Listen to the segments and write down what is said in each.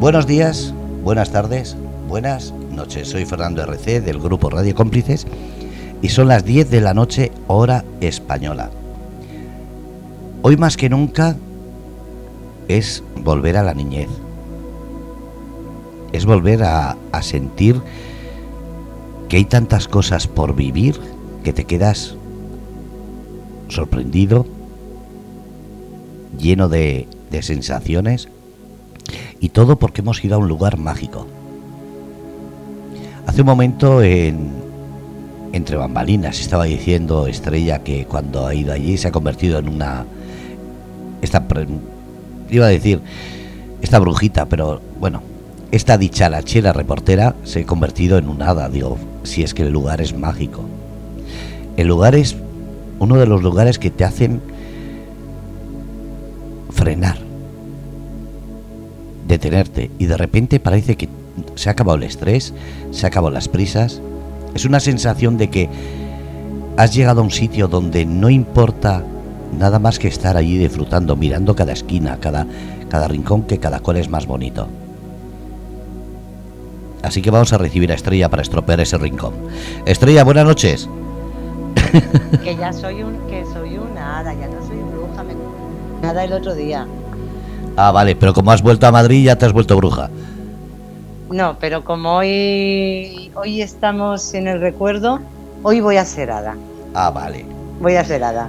Buenos días, buenas tardes, buenas noches. Soy Fernando RC del grupo Radio Cómplices y son las 10 de la noche hora española. Hoy más que nunca es volver a la niñez. Es volver a, sentir que hay tantas cosas por vivir que te quedas sorprendido, lleno de sensaciones y todo porque hemos ido a un lugar mágico. Hace un momento en entre bambalinas estaba diciendo Estrella que cuando ha ido allí se ha convertido en una esta iba a decir esta brujita, pero bueno, esta dicharachera reportera se ha convertido en un hada, digo, si es que el lugar es mágico. El lugar es uno de los lugares que te hacen frenar detenerte y de repente parece que se ha acabado el estrés, se ha acabado las prisas. Es una sensación de que has llegado a un sitio donde no importa nada más que estar allí disfrutando, mirando cada esquina, cada, cada rincón, que cada cual es más bonito. Así que vamos a recibir a Estrella para estropear ese rincón. Estrella, buenas noches. Que ya soy un, que soy una hada, ya no soy bruja, me nada el otro día. Ah, vale, pero como has vuelto a Madrid ya te has vuelto bruja. No, pero como hoy, hoy estamos en el recuerdo, hoy voy a ser hada. Ah, vale. Voy a ser hada.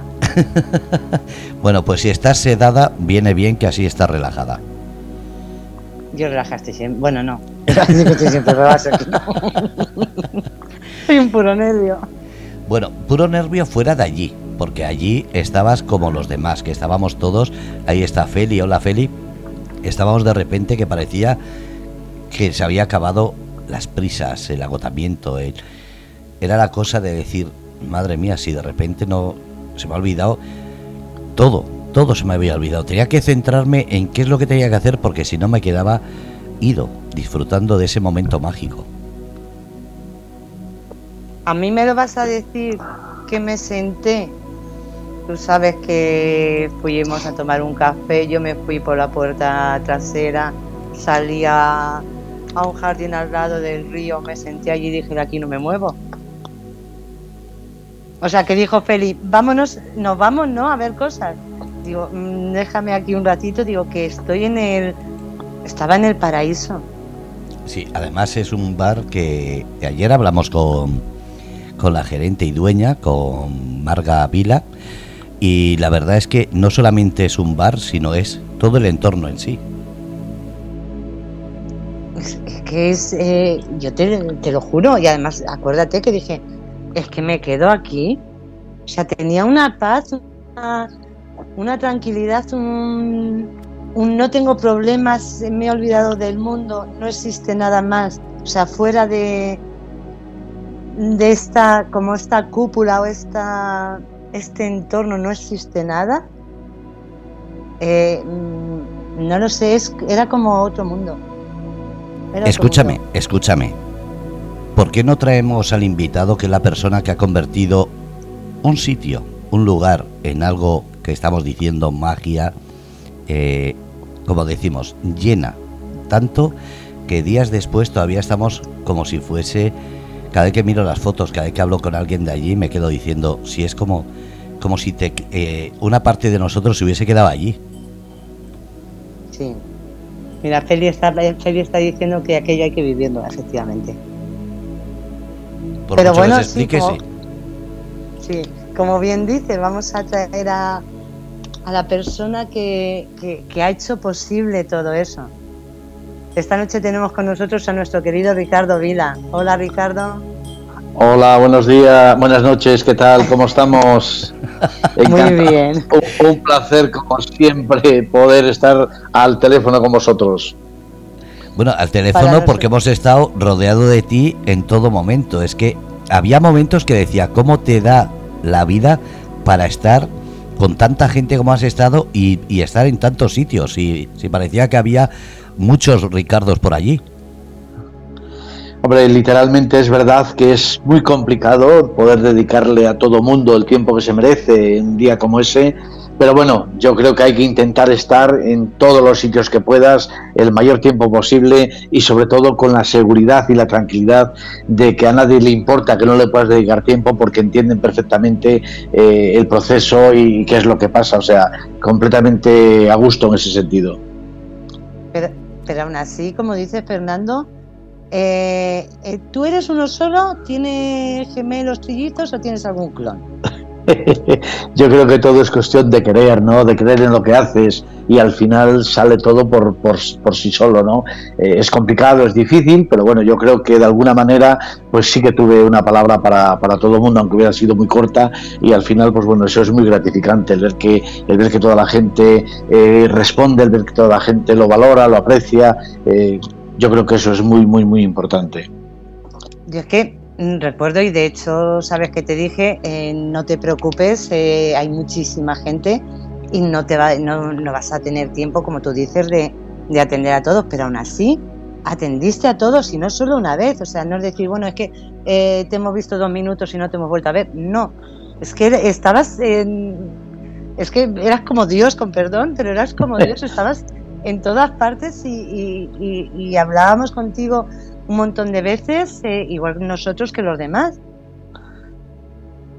bueno, pues si estás sedada, viene bien que así estás relajada. Yo relajaste siempre. Bueno, no. siempre Soy un puro nervio. Bueno, puro nervio fuera de allí, porque allí estabas como los demás, que estábamos todos. Ahí está Feli, hola Feli. Estábamos de repente que parecía que se había acabado las prisas, el agotamiento. era la cosa de decir, madre mía, si de repente no se me ha olvidado todo, todo se me había olvidado. Tenía que centrarme en qué es lo que tenía que hacer porque si no me quedaba ido, disfrutando de ese momento mágico. A mí me lo vas a decir que me senté. Tú sabes que fuimos a tomar un café, yo me fui por la puerta trasera, salía a un jardín al lado del río, me senté allí y dije, de aquí no me muevo. O sea, que dijo Feli, vámonos, nos vamos, ¿no? A ver cosas. Digo, mm, déjame aquí un ratito, digo que estoy en el... Estaba en el paraíso. Sí, además es un bar que ayer hablamos con, con la gerente y dueña, con Marga Vila, y la verdad es que no solamente es un bar, sino es todo el entorno en sí. Es que es, eh, yo te, lo juro, y además acuérdate que dije, es que me quedo aquí. O sea, tenía una paz, una, tranquilidad, un, no tengo problemas, me he olvidado del mundo, no existe nada más. O sea, fuera de, de esta, como esta cúpula o esta, este entorno no existe nada. Eh, mm, no lo sé, es, era como otro mundo. escúchame, escúchame. ¿Por qué no traemos al invitado que es la persona que ha convertido un sitio, un lugar en algo que estamos diciendo magia, eh, como decimos, llena tanto que días después todavía estamos como si fuese, cada vez que miro las fotos, cada vez que hablo con alguien de allí, me quedo diciendo, si es como, como si te, eh, una parte de nosotros se hubiese quedado allí. Sí. Mira, Feli está, Feli está diciendo que aquello hay que vivirlo, efectivamente. Pero bueno, sí como, sí, como bien dice, vamos a traer a, a la persona que, que, ha hecho posible todo eso. Esta noche tenemos con nosotros a nuestro querido Ricardo Vila. Hola Ricardo. Hola, buenos días, buenas noches, ¿qué tal? ¿Cómo estamos? Muy bien. Un, un, placer, como siempre, poder estar al teléfono con vosotros. Bueno, al teléfono porque hemos estado rodeado de ti en todo momento. Es que había momentos que decía, ¿cómo te da la vida para estar con tanta gente como has estado y, estar en tantos sitios? Y si parecía que había muchos Ricardos por allí. Hombre, literalmente es verdad que es muy complicado poder dedicarle a todo mundo el tiempo que se merece en un día como ese, Pero bueno, yo creo que hay que intentar estar en todos los sitios que puedas el mayor tiempo posible y sobre todo con la seguridad y la tranquilidad de que a nadie le importa que no le puedas dedicar tiempo porque entienden perfectamente eh, el proceso y qué es lo que pasa. O sea, completamente a gusto en ese sentido. Pero, pero aún así, como dice Fernando, eh, eh, ¿tú eres uno solo? ¿Tienes gemelos trillizos o tienes algún clon? Yo creo que todo es cuestión de creer, ¿no? De creer en lo que haces y al final sale todo por, por, sí solo, ¿no? Eh, es complicado, es difícil, pero bueno, yo creo que de alguna manera pues sí que tuve una palabra para, para todo el mundo, aunque hubiera sido muy corta y al final pues bueno, eso es muy gratificante, el ver que, el ver que toda la gente eh, responde, el ver que toda la gente lo valora, lo aprecia, eh, yo creo que eso es muy, muy, muy importante. Yo es que Mm, recuerdo y de hecho, sabes que te dije, eh, no te preocupes, eh, hay muchísima gente y no, te va, no, no, vas a tener tiempo, como tú dices, de, de, atender a todos, pero aún así atendiste a todos y no solo una vez, o sea, no es decir, bueno, es que eh, te hemos visto dos minutos y no te hemos vuelto a ver, no, es que estabas, en, es que eras como Dios, con perdón, pero eras como Dios, estabas en todas partes y, y, y hablábamos contigo un montón de veces, eh, igual nosotros que los demás.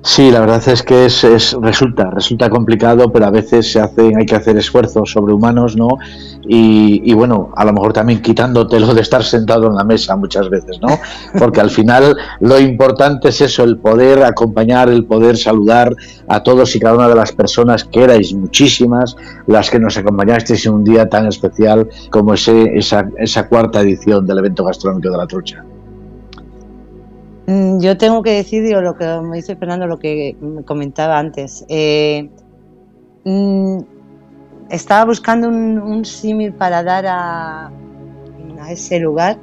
Sí, la verdad es que es, resulta, resulta complicado, pero a veces se hacen, hay que hacer esfuerzos sobrehumanos, ¿no? Y, bueno, a lo mejor también quitándotelo de estar sentado en la mesa muchas veces, ¿no? Porque al final lo importante es eso, el poder acompañar, el poder saludar a todos y cada una de las personas que erais muchísimas, las que nos acompañasteis en un día tan especial como ese, esa, esa cuarta edición del evento gastronómico de la trucha. Mm, yo tengo que decir, lo que me dice Fernando, lo que comentaba antes. Eh, mm, estaba buscando un, símil para dar a, ese lugar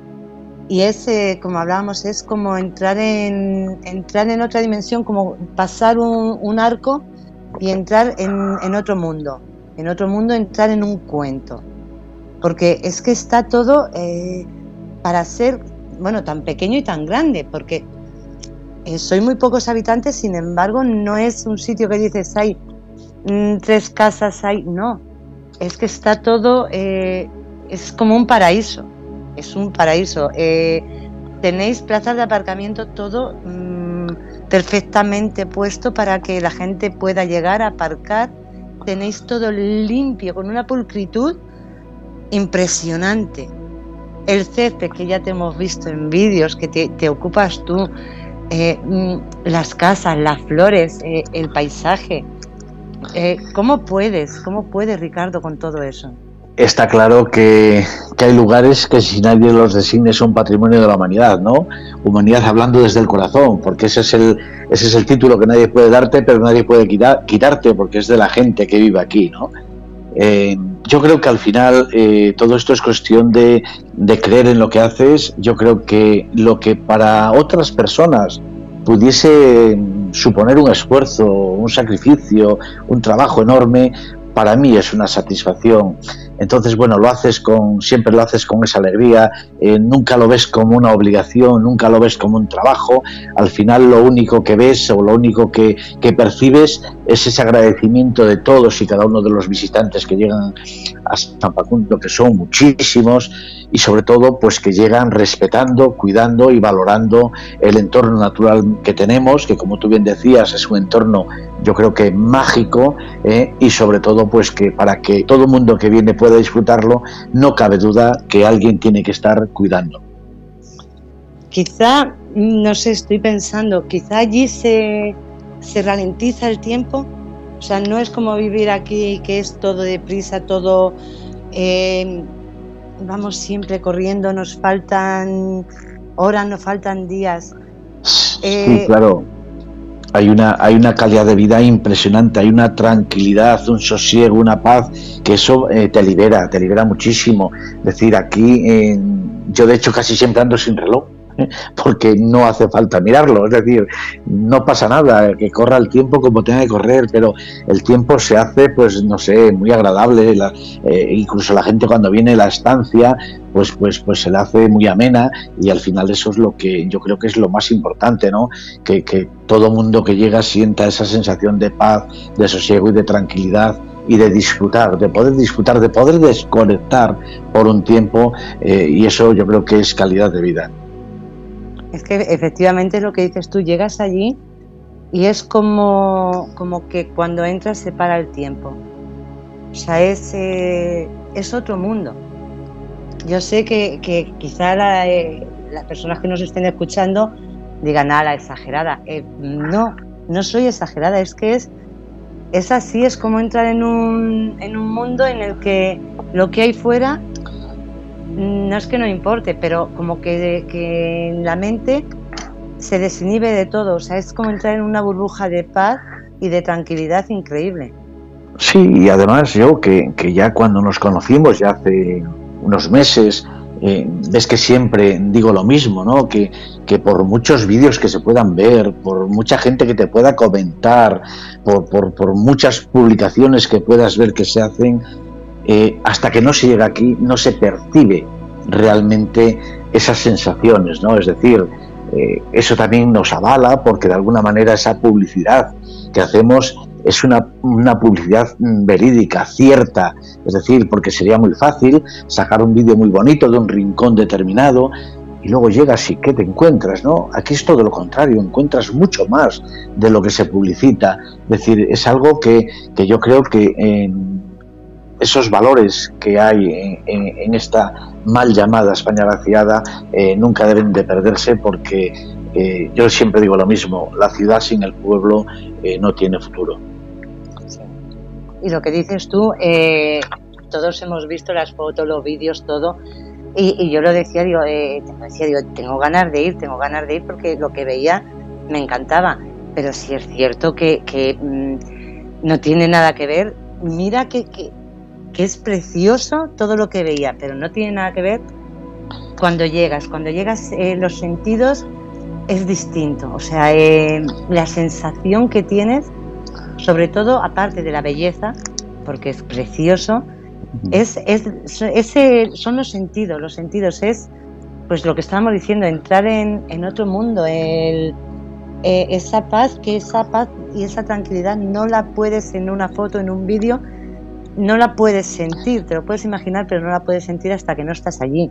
y ese, como hablábamos, es como entrar en, entrar en otra dimensión, como pasar un, arco y entrar en, otro mundo. En otro mundo, entrar en un cuento. Porque es que está todo eh, para ser bueno, tan pequeño y tan grande, porque eh, soy muy pocos habitantes, sin embargo, no es un sitio que dices, hay mm, tres casas, hay, no, es que está todo, eh, es como un paraíso, es un paraíso. Eh, tenéis plazas de aparcamiento todo mm, perfectamente puesto para que la gente pueda llegar a aparcar, tenéis todo limpio, con una pulcritud impresionante el césped que ya te hemos visto en vídeos, que te, ocupas tú, eh, mm, las casas, las flores, eh, el paisaje. Eh, ¿Cómo puedes? ¿Cómo puedes, Ricardo, con todo eso? Está claro que, hay lugares que si nadie los designe son patrimonio de la humanidad, ¿no? Humanidad hablando desde el corazón, porque ese es el, ese es el título que nadie puede darte, pero nadie puede quitarte, porque es de la gente que vive aquí, ¿no? Eh, yo creo que al final eh, todo esto es cuestión de, creer en lo que haces. Yo creo que lo que para otras personas pudiese suponer un esfuerzo, un sacrificio, un trabajo enorme, para mí es una satisfacción. Entonces, bueno, lo haces con, siempre lo haces con esa alegría, eh, nunca lo ves como una obligación, nunca lo ves como un trabajo. Al final lo único que ves o lo único que, que percibes es ese agradecimiento de todos y cada uno de los visitantes que llegan a San Facundo, que son muchísimos, y sobre todo pues que llegan respetando, cuidando y valorando el entorno natural que tenemos, que como tú bien decías es un entorno yo creo que mágico eh, y sobre todo pues que para que todo mundo que viene pueda disfrutarlo no cabe duda que alguien tiene que estar cuidando. Quizá, no sé, estoy pensando, quizá allí se, se ralentiza el tiempo, o sea, no es como vivir aquí que es todo deprisa, todo... Eh, vamos siempre corriendo, nos faltan horas, nos faltan días. Sí, eh, claro. Hay una, hay una calidad de vida impresionante, hay una tranquilidad, un sosiego, una paz, que eso eh, te libera, te libera muchísimo. Es decir, aquí yo de hecho casi siempre ando sin reloj. porque no hace falta mirarlo, es decir, no pasa nada, que corra el tiempo como tenga que correr, pero el tiempo se hace, pues no sé, muy agradable, eh, incluso la gente cuando viene a la estancia, pues, pues, pues se le hace muy amena y al final eso es lo que yo creo que es lo más importante, ¿no? Que, que todo mundo que llega sienta esa sensación de paz, de sosiego y de tranquilidad y de disfrutar, de poder disfrutar, de poder desconectar por un tiempo eh, y eso yo creo que es calidad de vida. Es que efectivamente lo que dices tú, llegas allí y es como, como que cuando entras se para el tiempo. O sea, es, eh, es otro mundo. Yo sé que, que quizá eh, las personas que nos estén escuchando digan, ah, la exagerada. no, no soy exagerada, es que es es así, es como entrar en un, en un mundo en el que lo que hay fuera no es que no importe, pero como que, que la mente se desinhibe de todo, o sea, es como entrar en una burbuja de paz y de tranquilidad increíble. Sí, y además yo que, que ya cuando nos conocimos, ya hace unos meses, eh, ves que siempre digo lo mismo, ¿no? Que, que, por muchos vídeos que se puedan ver, por mucha gente que te pueda comentar, por, por, por muchas publicaciones que puedas ver que se hacen, eh, hasta que no se llega aquí no se percibe realmente esas sensaciones, ¿no? Es decir, eh, eso también nos avala porque de alguna manera esa publicidad que hacemos es una, una, publicidad verídica, cierta, es decir, porque sería muy fácil sacar un vídeo muy bonito de un rincón determinado y luego llegas y ¿qué te encuentras? ¿no? Aquí es todo lo contrario, encuentras mucho más de lo que se publicita, es decir, es algo que, que yo creo que esos valores que hay en, esta mal llamada España vaciada eh, nunca deben de perderse porque eh, yo siempre digo lo mismo, la ciudad sin el pueblo eh, no tiene futuro. Y lo que dices tú, todos hemos visto las fotos, los vídeos, todo. Y, yo lo decía, digo, decía, tengo ganas de ir, tengo ganas de ir porque lo que veía me encantaba. Pero si es cierto que, mm, no tiene nada que ver. Mira que, que, es precioso todo lo que veía, pero no tiene nada que ver cuando llegas. Cuando llegas, eh, los sentidos es distinto. O sea, eh, la sensación que tienes sobre todo aparte de la belleza, porque es precioso, es, es, ese, son los sentidos, los sentidos es pues lo que estábamos diciendo, entrar en, en otro mundo, el, eh, esa paz, que esa paz y esa tranquilidad no la puedes en una foto, en un vídeo, no la puedes sentir, te lo puedes imaginar, pero no la puedes sentir hasta que no estás allí.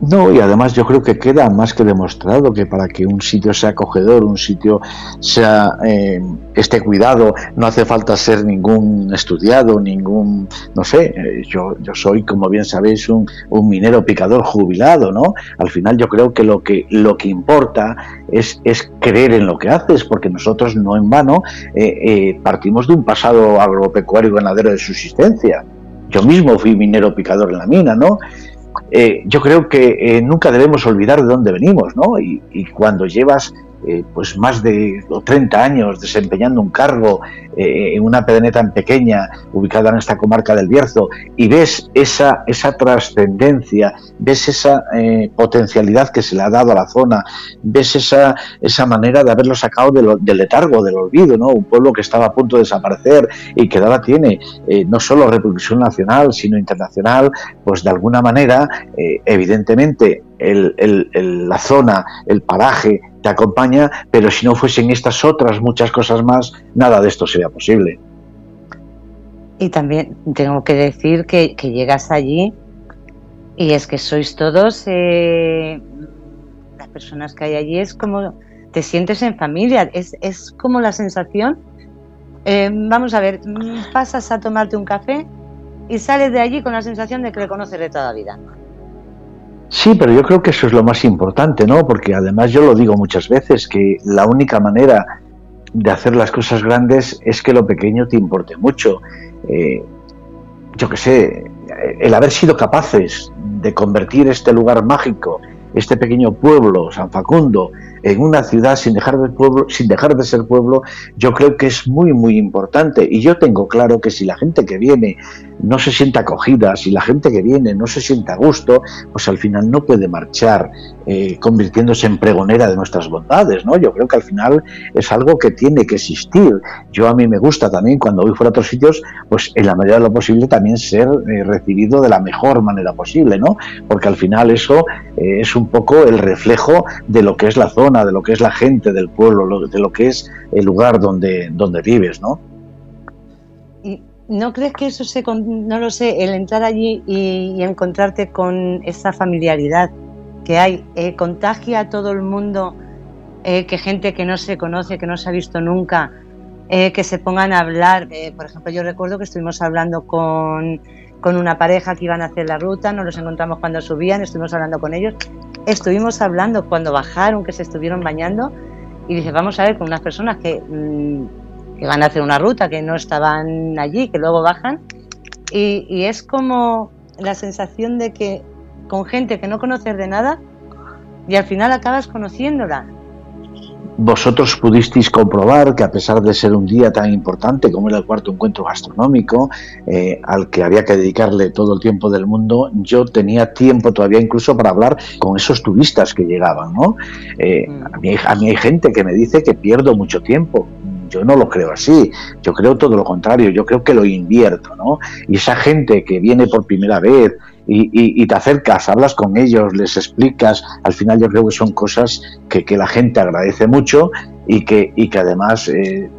No, y además yo creo que queda más que demostrado que para que un sitio sea acogedor, un sitio sea eh, esté cuidado, no hace falta ser ningún estudiado, ningún, no sé, eh, yo, yo soy, como bien sabéis, un, un, minero picador jubilado, ¿no? Al final yo creo que lo que, lo que importa es, es creer en lo que haces, porque nosotros no en vano eh, partimos de un pasado agropecuario ganadero de subsistencia. Yo mismo fui minero picador en la mina, ¿no? Eh, yo creo que eh, nunca debemos olvidar de dónde venimos, ¿no? Y, y cuando llevas eh, pues más de 30 años desempeñando un cargo eh, en una pedernera tan pequeña ubicada en esta comarca del Bierzo y ves esa, esa trascendencia, ves esa eh, potencialidad que se le ha dado a la zona, ves esa, esa manera de haberlo sacado del letargo, del olvido, ¿no? un pueblo que estaba a punto de desaparecer y que ahora tiene no solo repercusión nacional, sino internacional, pues de alguna manera, evidentemente, el, el, la zona, el paraje, te acompaña, pero si no fuesen estas otras muchas cosas más, nada de esto sería posible. Y también tengo que decir que, llegas allí y es que sois todos, eh, las personas que hay allí, es como te sientes en familia, es, es como la sensación, eh, vamos a ver, pasas a tomarte un café y sales de allí con la sensación de que le conoces de toda la vida. Sí, pero yo creo que eso es lo más importante, ¿no? Porque además yo lo digo muchas veces, que la única manera de hacer las cosas grandes es que lo pequeño te importe mucho. Eh, yo qué sé, el haber sido capaces de convertir este lugar mágico, este pequeño pueblo, San Facundo, en una ciudad sin dejar de pueblo, sin dejar de ser pueblo, yo creo que es muy muy importante y yo tengo claro que si la gente que viene no se siente acogida, si la gente que viene no se siente a gusto, pues al final no puede marchar eh, convirtiéndose en pregonera de nuestras bondades, ¿no? Yo creo que al final es algo que tiene que existir. Yo a mí me gusta también cuando voy fuera a otros sitios, pues en la medida de lo posible también ser eh, recibido de la mejor manera posible, ¿no? Porque al final eso eh, es un poco el reflejo de lo que es la zona, de lo que es la gente del pueblo, de lo que es el lugar donde, donde vives, ¿no? ¿No crees que eso se, no lo sé, el entrar allí y, encontrarte con esa familiaridad que hay, eh, contagia a todo el mundo, eh, que gente que no se conoce, que no se ha visto nunca, eh, que se pongan a hablar? por ejemplo, yo recuerdo que estuvimos hablando con, con una pareja que iban a hacer la ruta, nos los encontramos cuando subían, estuvimos hablando con ellos, estuvimos hablando cuando bajaron, que se estuvieron bañando, y dije, vamos a ver, con unas personas que... Mm, que van a hacer una ruta, que no estaban allí, que luego bajan. Y, es como la sensación de que con gente que no conoces de nada y al final acabas conociéndola. Vosotros pudisteis comprobar que a pesar de ser un día tan importante como era el cuarto encuentro gastronómico, eh, al que había que dedicarle todo el tiempo del mundo, yo tenía tiempo todavía incluso para hablar con esos turistas que llegaban. ¿no? Eh, mm. a, mí, a mí hay gente que me dice que pierdo mucho tiempo yo no lo creo así, yo creo todo lo contrario, yo creo que lo invierto, ¿no? Y esa gente que viene por primera vez y, te acercas, hablas con ellos, les explicas, al final yo creo que son cosas que, la gente agradece mucho y que, y que además eh,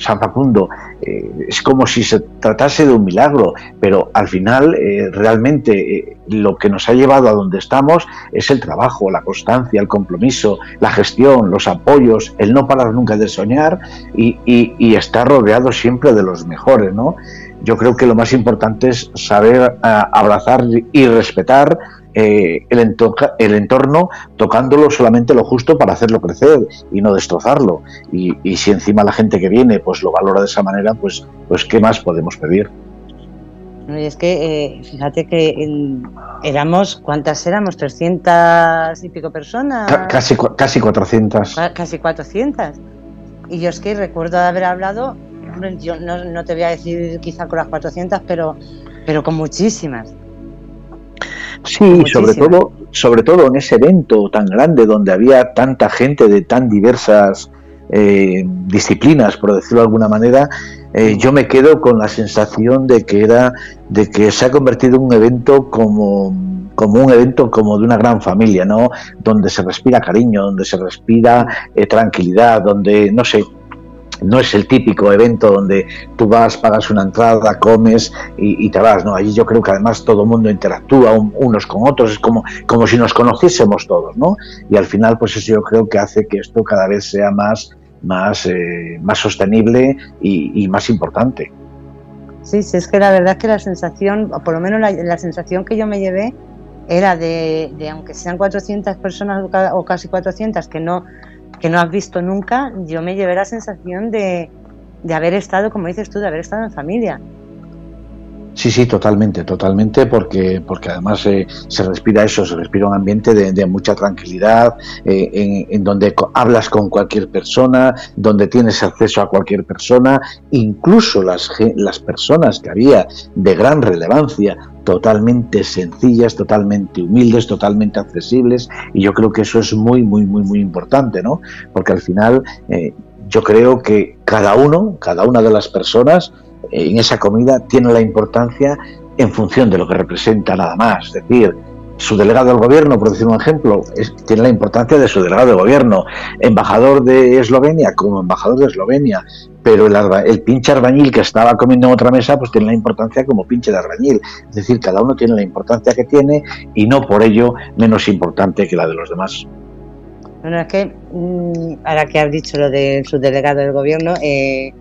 San Facundo, eh, es como si se tratase de un milagro, pero al final eh, realmente eh, lo que nos ha llevado a donde estamos es el trabajo, la constancia, el compromiso, la gestión, los apoyos, el no parar nunca de soñar y, y estar rodeado siempre de los mejores, ¿no? Yo creo que lo más importante es saber abrazar y respetar eh, el, entorno, tocándolo solamente lo justo para hacerlo crecer y no destrozarlo. Y, si encima la gente que viene pues lo valora de esa manera, pues, pues ¿qué más podemos pedir? Y es que eh, fíjate que éramos, ¿cuántas éramos? ¿300 y pico personas? casi, casi 400. Casi 400. Y yo es que recuerdo haber hablado, yo no, no, te voy a decir quizá con las 400, pero, pero con muchísimas. Sí, sobre todo, sobre todo en ese evento tan grande donde había tanta gente de tan diversas eh, disciplinas, por decirlo de alguna manera, eh, yo me quedo con la sensación de que era, de que se ha convertido en un evento como como un evento como de una gran familia, ¿no? Donde se respira cariño, donde se respira eh, tranquilidad, donde, no sé, no es el típico evento donde tú vas, pagas una entrada, comes y, te vas, ¿no? Allí yo creo que además todo el mundo interactúa unos con otros, es como, como si nos conociésemos todos, ¿no? Y al final, pues eso yo creo que hace que esto cada vez sea más, más, eh, más sostenible y, más importante. Sí, sí, es que la verdad es que la sensación, o por lo menos la, sensación que yo me llevé, era de, de, aunque sean 400 personas o casi 400 que no que no has visto nunca, yo me llevé la sensación de, de haber estado, como dices tú, de haber estado en familia. Sí, sí, totalmente, totalmente, porque, porque además eh, se respira eso, se respira un ambiente de, mucha tranquilidad, eh, en, donde hablas con cualquier persona, donde tienes acceso a cualquier persona, incluso las, las personas que había de gran relevancia, totalmente sencillas, totalmente humildes, totalmente accesibles, y yo creo que eso es muy, muy, muy, muy importante, ¿no? Porque al final eh, yo creo que cada uno, cada una de las personas, en esa comida tiene la importancia en función de lo que representa nada más. Es decir, su delegado del gobierno, por decir un ejemplo, tiene la importancia de su delegado de gobierno, embajador de Eslovenia como embajador de Eslovenia, pero el, el, pinche arbañil que estaba comiendo en otra mesa, pues tiene la importancia como pinche de arbañil. Es decir, cada uno tiene la importancia que tiene y no por ello menos importante que la de los demás. Bueno, es que mm, ahora que has dicho lo de su delegado del gobierno, eh,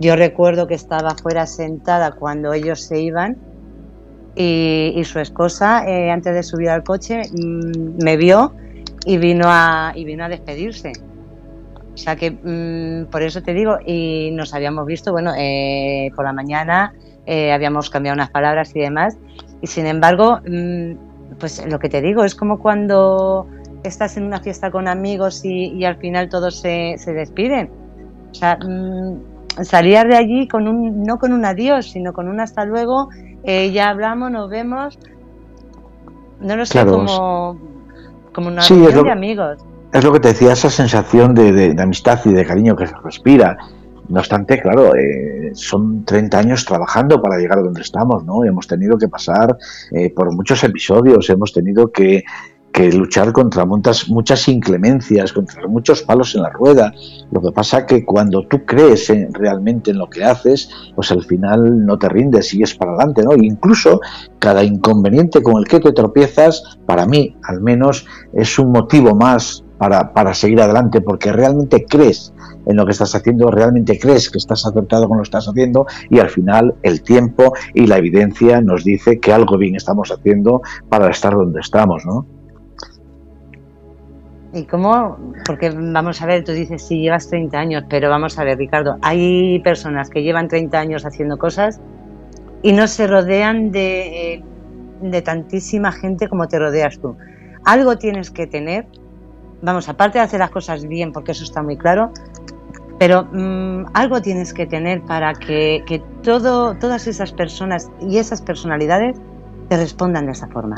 yo recuerdo que estaba fuera sentada cuando ellos se iban y, su esposa, eh, antes de subir al coche, mm, me vio y vino a, y vino a despedirse. O sea que mm, por eso te digo, y nos habíamos visto, bueno, eh, por la mañana habíamos cambiado unas palabras y demás, y sin embargo, pues lo que te digo, es como cuando estás en una fiesta con amigos y, al final todos se, despiden. O sea, mm, salías de allí con un, no con un adiós, sino con un hasta luego, eh, ya hablamos, nos vemos. No lo sé, como, como una sí, de amigos. Es lo que te decía, esa sensación de, de, amistad y de cariño que se respira. No obstante, claro, eh, son 30 años trabajando para llegar a donde estamos, ¿no? Hemos tenido que pasar eh, por muchos episodios, hemos tenido que que luchar contra muchas, muchas inclemencias, contra muchos palos en la rueda. Lo que pasa que cuando tú crees realmente en lo que haces, pues al final no te rindes, sigues para adelante, ¿no? incluso cada inconveniente con el que te tropiezas, para mí al menos, es un motivo más para, para seguir adelante, porque realmente crees en lo que estás haciendo, realmente crees que estás acertado con lo que estás haciendo y al final el tiempo y la evidencia nos dice que algo bien estamos haciendo para estar donde estamos, ¿no? ¿Y cómo? Porque vamos a ver, tú dices, si llevas 30 años, pero vamos a ver, Ricardo, hay personas que llevan 30 años haciendo cosas y no se rodean de, eh, de tantísima gente como te rodeas tú. Algo tienes que tener, vamos, aparte de hacer las cosas bien, porque eso está muy claro, pero mm, algo tienes que tener para que, que todo, todas esas personas y esas personalidades te respondan de esa forma.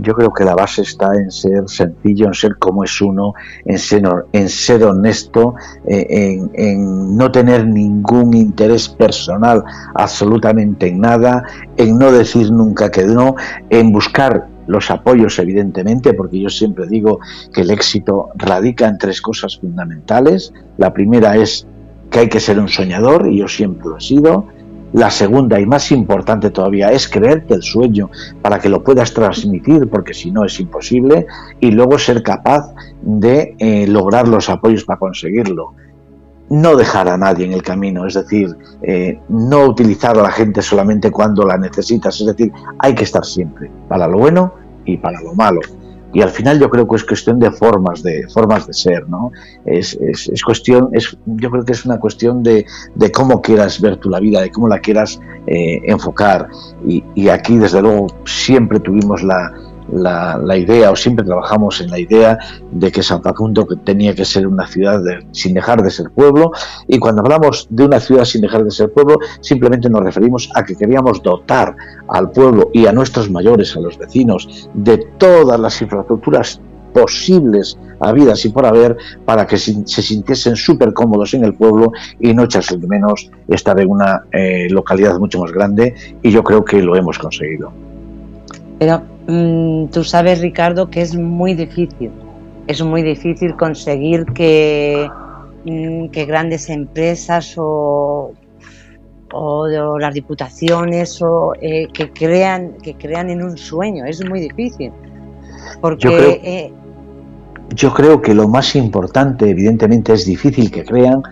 Yo creo que la base está en ser sencillo, en ser como es uno, en ser, en ser honesto, eh, en, no tener ningún interés personal absolutamente en nada, en no decir nunca que no, en buscar los apoyos evidentemente, porque yo siempre digo que el éxito radica en tres cosas fundamentales. La primera es que hay que ser un soñador, y yo siempre lo he sido. La segunda y más importante todavía es creerte el sueño para que lo puedas transmitir, porque si no es imposible, y luego ser capaz de eh, lograr los apoyos para conseguirlo. No dejar a nadie en el camino, es decir, eh, no utilizar a la gente solamente cuando la necesitas, es decir, hay que estar siempre, para lo bueno y para lo malo y al final yo creo que es cuestión de formas de formas de ser no es, es, cuestión es yo creo que es una cuestión de, de, cómo quieras ver tu la vida de cómo la quieras eh, enfocar. Y, aquí desde luego siempre tuvimos la, la, idea, o siempre trabajamos en la idea de que San Facundo tenía que ser una ciudad sin dejar de ser pueblo, y cuando hablamos de una ciudad sin dejar de ser pueblo, simplemente nos referimos a que queríamos dotar al pueblo y a nuestros mayores, a los vecinos, de todas las infraestructuras posibles habidas y por haber para que se sintiesen súper cómodos en el pueblo y no echarse de menos estar en una eh, localidad mucho más grande y yo creo que lo hemos conseguido. Pero Mm, tú sabes, Ricardo, que es muy difícil. Es muy difícil conseguir que, mm, que grandes empresas o, o, las diputaciones o eh, que crean que crean en un sueño. Es muy difícil. Porque yo creo, eh, yo creo que lo más importante, evidentemente, es difícil que crean,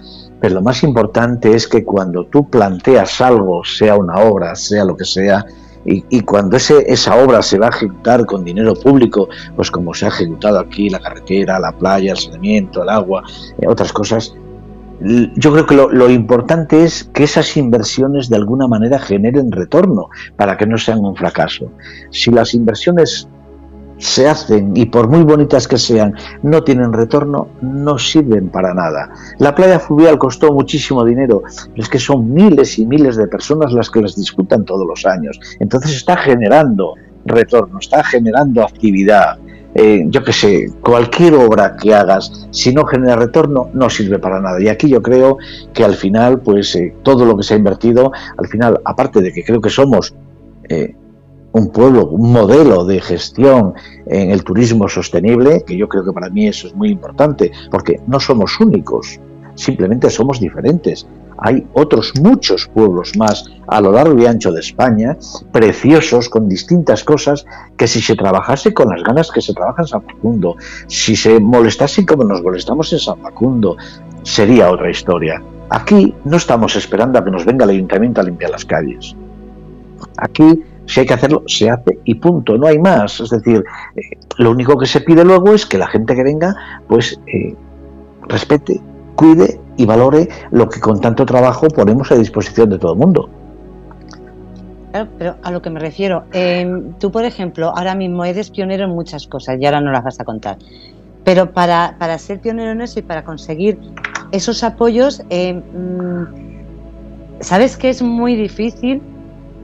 pero lo más importante es que cuando tú planteas algo, sea una obra, sea lo que sea, y, cuando ese, esa obra se va a ejecutar con dinero público, pues como se ha ejecutado aquí la carretera, la playa, el saneamiento, el agua, eh, otras cosas, yo creo que lo, lo, importante es que esas inversiones de alguna manera generen retorno para que no sean un fracaso. Si las inversiones se hacen y por muy bonitas que sean no tienen retorno, no sirven para nada. La playa fluvial costó muchísimo dinero, es que son miles y miles de personas las que las disfrutan todos los años. Entonces está generando retorno, está generando actividad. Eh, yo qué sé, cualquier obra que hagas, si no genera retorno, no sirve para nada. Y aquí yo creo que al final, pues eh, todo lo que se ha invertido, al final, aparte de que creo que somos eh, un pueblo, un modelo de gestión en el turismo sostenible, que yo creo que para mí eso es muy importante, porque no somos únicos, simplemente somos diferentes. Hay otros muchos pueblos más a lo largo y ancho de España, preciosos, con distintas cosas, que si se trabajase con las ganas que se trabaja en San Facundo, si se molestase como nos molestamos en San Facundo, sería otra historia. Aquí no estamos esperando a que nos venga el ayuntamiento a limpiar las calles. Aquí si hay que hacerlo, se hace y punto, no hay más. Es decir, eh, lo único que se pide luego es que la gente que venga, pues eh, respete, cuide y valore lo que con tanto trabajo ponemos a disposición de todo el mundo. pero a lo que me refiero, tú por ejemplo, ahora mismo eres pionero en muchas cosas y ahora no las vas a contar, pero para, para ser pionero en eso y para conseguir esos apoyos, mm, sabes que es muy difícil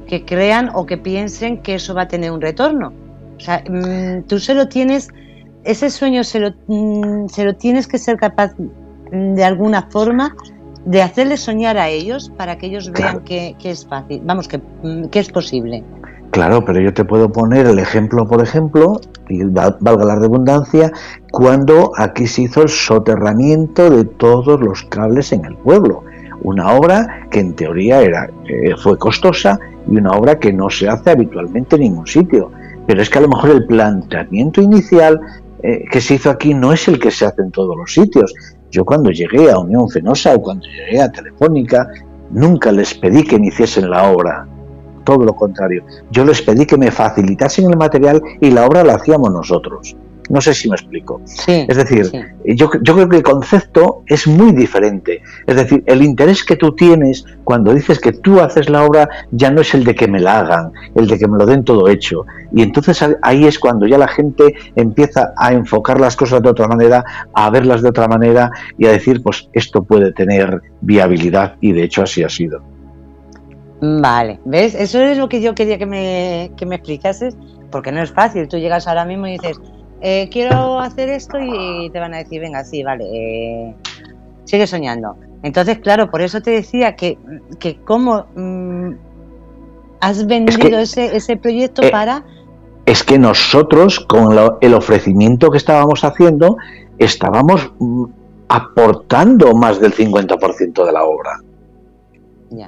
que crean o que piensen que eso va a tener un retorno. O sea, mm, tú se lo tienes, ese sueño se lo, mm, se lo tienes que ser capaz mm, de alguna forma de hacerles soñar a ellos para que ellos vean que, es fácil, vamos, que, que, es posible. Claro, pero yo te puedo poner el ejemplo, por ejemplo, y valga la redundancia, cuando aquí se hizo el soterramiento de todos los cables en el pueblo. Una obra que en teoría era, eh, fue costosa y una obra que no se hace habitualmente en ningún sitio. Pero es que a lo mejor el planteamiento inicial eh, que se hizo aquí no es el que se hace en todos los sitios. Yo cuando llegué a Unión Fenosa o cuando llegué a Telefónica, nunca les pedí que iniciesen la obra todo lo contrario. Yo les pedí que me facilitasen el material y la obra la hacíamos nosotros. No sé si me explico. es decir, yo, yo, creo que el concepto es muy diferente. Es decir, el interés que tú tienes cuando dices que tú haces la obra ya no es el de que me la hagan, el de que me lo den todo hecho. Y entonces ahí es cuando ya la gente empieza a enfocar las cosas de otra manera, a verlas de otra manera y a decir, pues esto puede tener viabilidad y de hecho así ha sido. Vale, ¿ves? Eso es lo que yo quería que me, que me explicases, porque no es fácil. Tú llegas ahora mismo y dices, eh, quiero hacer esto y te van a decir, venga, sí, vale, eh, sigue soñando. Entonces, claro, por eso te decía que, que cómo mm, has vendido ese, ese proyecto eh, para... Es que nosotros, con el ofrecimiento que estábamos haciendo, estábamos mm, aportando más del 50% de la obra.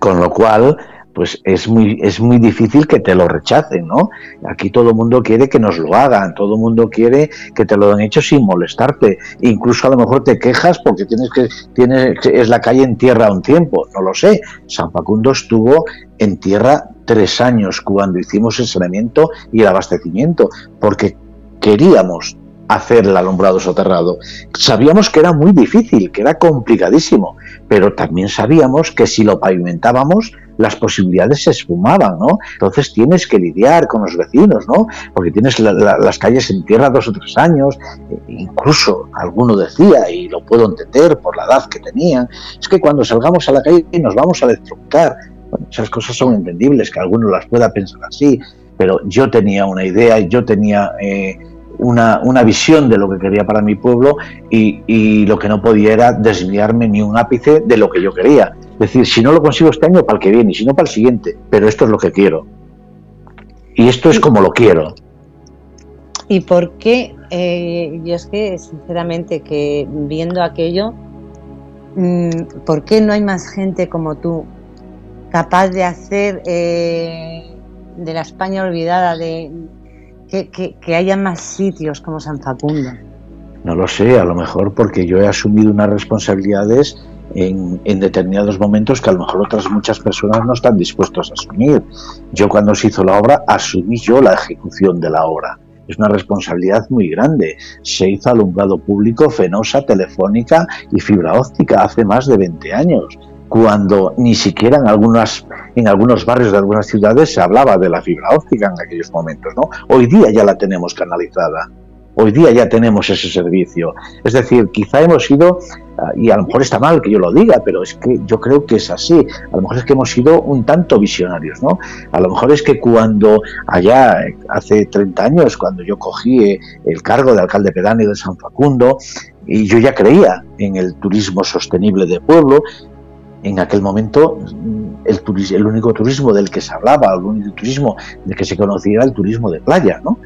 Con lo cual, pues es muy, es muy difícil que te lo rechacen, ¿no? Aquí todo el mundo quiere que nos lo hagan, todo el mundo quiere que te lo han hecho sin molestarte. Incluso a lo mejor te quejas porque tienes que, tienes, es la calle en tierra un tiempo, no lo sé. San Facundo estuvo en tierra tres años cuando hicimos el saneamiento y el abastecimiento, porque queríamos hacer el alumbrado soterrado. Sabíamos que era muy difícil, que era complicadísimo, pero también sabíamos que si lo pavimentábamos, las posibilidades se esfumaban, ¿no? Entonces tienes que lidiar con los vecinos, ¿no? Porque tienes las calles en tierra dos o tres años, e incluso alguno decía, y lo puedo entender por la edad que tenían, es que cuando salgamos a la calle nos vamos a electrocutar. Esas cosas son entendibles, que alguno las pueda pensar así, pero yo tenía una idea, yo tenía... Eh, una, una, visión de lo que quería para mi pueblo y, y, lo que no podía era desviarme ni un ápice de lo que yo quería. Es decir, si no lo consigo este año, para el que viene, y si no, para el siguiente. Pero esto es lo que quiero. Y esto es como lo quiero. ¿Y por qué? Eh, yo es que, sinceramente, que viendo aquello, mm, ¿por qué no hay más gente como tú capaz de hacer eh, de la España olvidada, de, que, haya más sitios como San Facundo? No lo sé, a lo mejor porque yo he asumido unas responsabilidades en, determinados momentos que a lo mejor otras muchas personas no están dispuestos a asumir. Yo cuando se hizo la obra asumí yo la ejecución de la obra. Es una responsabilidad muy grande. Se hizo alumbrado público, fenosa, telefónica y fibra óptica hace más de 20 años cuando ni siquiera en algunas en algunos barrios de algunas ciudades se hablaba de la fibra óptica en aquellos momentos, ¿no? Hoy día ya la tenemos canalizada. Hoy día ya tenemos ese servicio. Es decir, quizá hemos ido, ah, y a lo mejor está mal que yo lo diga, pero es que yo creo que es así. A lo mejor es que hemos sido un tanto visionarios, ¿no? A lo mejor es que cuando allá, hace 30 años, cuando yo cogí eh, el cargo de alcalde pedáneo de San Facundo, y yo ya creía en el turismo sostenible de pueblo, en aquel momento el, el único turismo del que se hablaba, el único turismo del que se conocía era el turismo de playa, ¿no?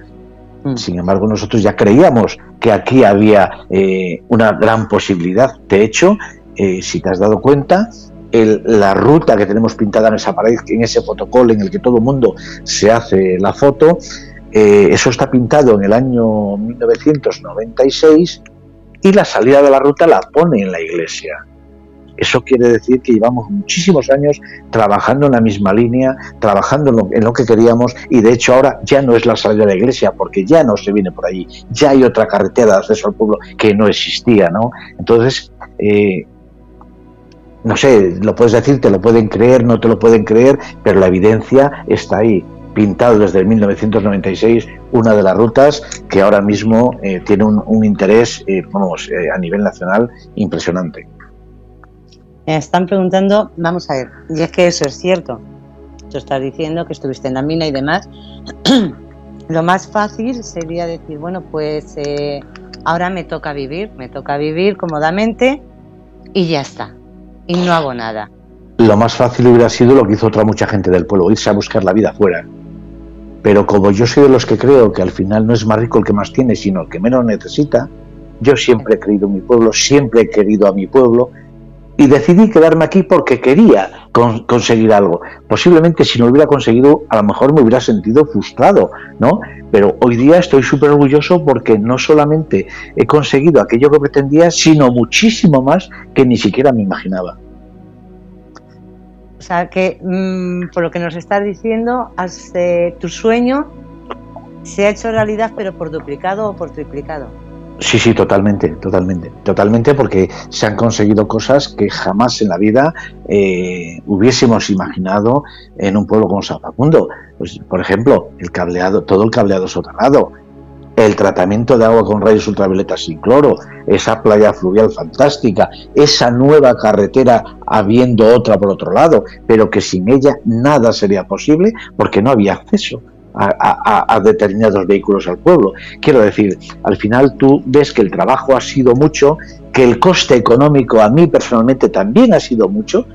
Mm. Sin embargo, nosotros ya creíamos que aquí había eh, una gran posibilidad. De hecho, eh, si te has dado cuenta, la ruta que tenemos pintada en esa pared, en ese protocolo en el que todo el mundo se hace la foto, eh, eso está pintado en el año 1996 y la salida de la ruta la pone en la iglesia. Eso quiere decir que llevamos muchísimos años trabajando en la misma línea, trabajando en lo, que queríamos y de hecho ahora ya no es la salida de la iglesia porque ya no se viene por allí, ya hay otra carretera de acceso al pueblo que no existía, ¿no? Entonces, eh, no sé, lo puedes decir, te lo pueden creer, no te lo pueden creer, pero la evidencia está ahí pintado desde 1996 una de las rutas que ahora mismo eh, tiene un, interés eh, vamos, a nivel nacional impresionante. Me están preguntando, vamos a ver, y es que eso es cierto. Tú estás diciendo que estuviste en la mina y demás. Lo más fácil sería decir, bueno, pues eh, ahora me toca vivir, me toca vivir cómodamente y ya está. Y no hago nada. Lo más fácil hubiera sido lo que hizo otra mucha gente del pueblo, irse a buscar la vida afuera. Pero como yo soy de los que creo que al final no es más rico el que más tiene, sino el que menos necesita, yo siempre he creído en mi pueblo, siempre he querido a mi pueblo y decidí quedarme aquí porque quería conseguir algo. Posiblemente si no hubiera conseguido, a lo mejor me hubiera sentido frustrado, ¿no? Pero hoy día estoy súper orgulloso porque no solamente he conseguido aquello que pretendía, sino muchísimo más que ni siquiera me imaginaba. O sea, que mm, por lo que nos estás diciendo, eh, tu sueño se ha hecho realidad, pero por duplicado o por triplicado. Sí, sí, totalmente, totalmente, totalmente, porque se han conseguido cosas que jamás en la vida eh, hubiésemos imaginado en un pueblo como San Facundo. Pues, por ejemplo, el cableado, todo el cableado soterrado, el tratamiento de agua con rayos ultravioletas sin cloro, esa playa fluvial fantástica, esa nueva carretera habiendo otra por otro lado, pero que sin ella nada sería posible porque no había acceso a, determinados vehículos al pueblo. Quiero decir, al final tú ves que el trabajo ha sido mucho, que el coste económico a mí personalmente también ha sido mucho,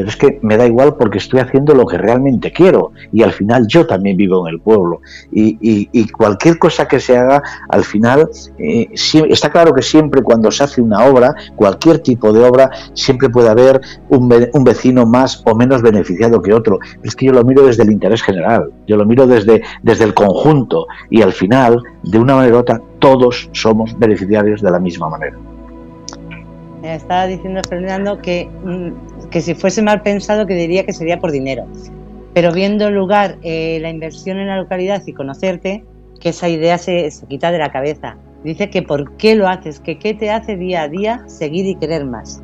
pero es que me da igual porque estoy haciendo lo que realmente quiero y al final yo también vivo en el pueblo. Y, cualquier cosa que se haga al final eh, está claro que siempre cuando se hace una obra cualquier tipo de obra siempre puede haber un, un vecino más o menos beneficiado que otro. Es que yo lo miro desde el interés general yo lo miro desde, desde el conjunto y al final de una manera u otra todos somos beneficiarios de la misma manera estaba diciendo Fernando que mm, que si fuese mal pensado que diría que sería por dinero. Pero viendo el lugar, eh, la inversión en la localidad y conocerte, que esa idea se, quita de la cabeza. Dice que por qué lo haces, que qué te hace día a día seguir y querer más.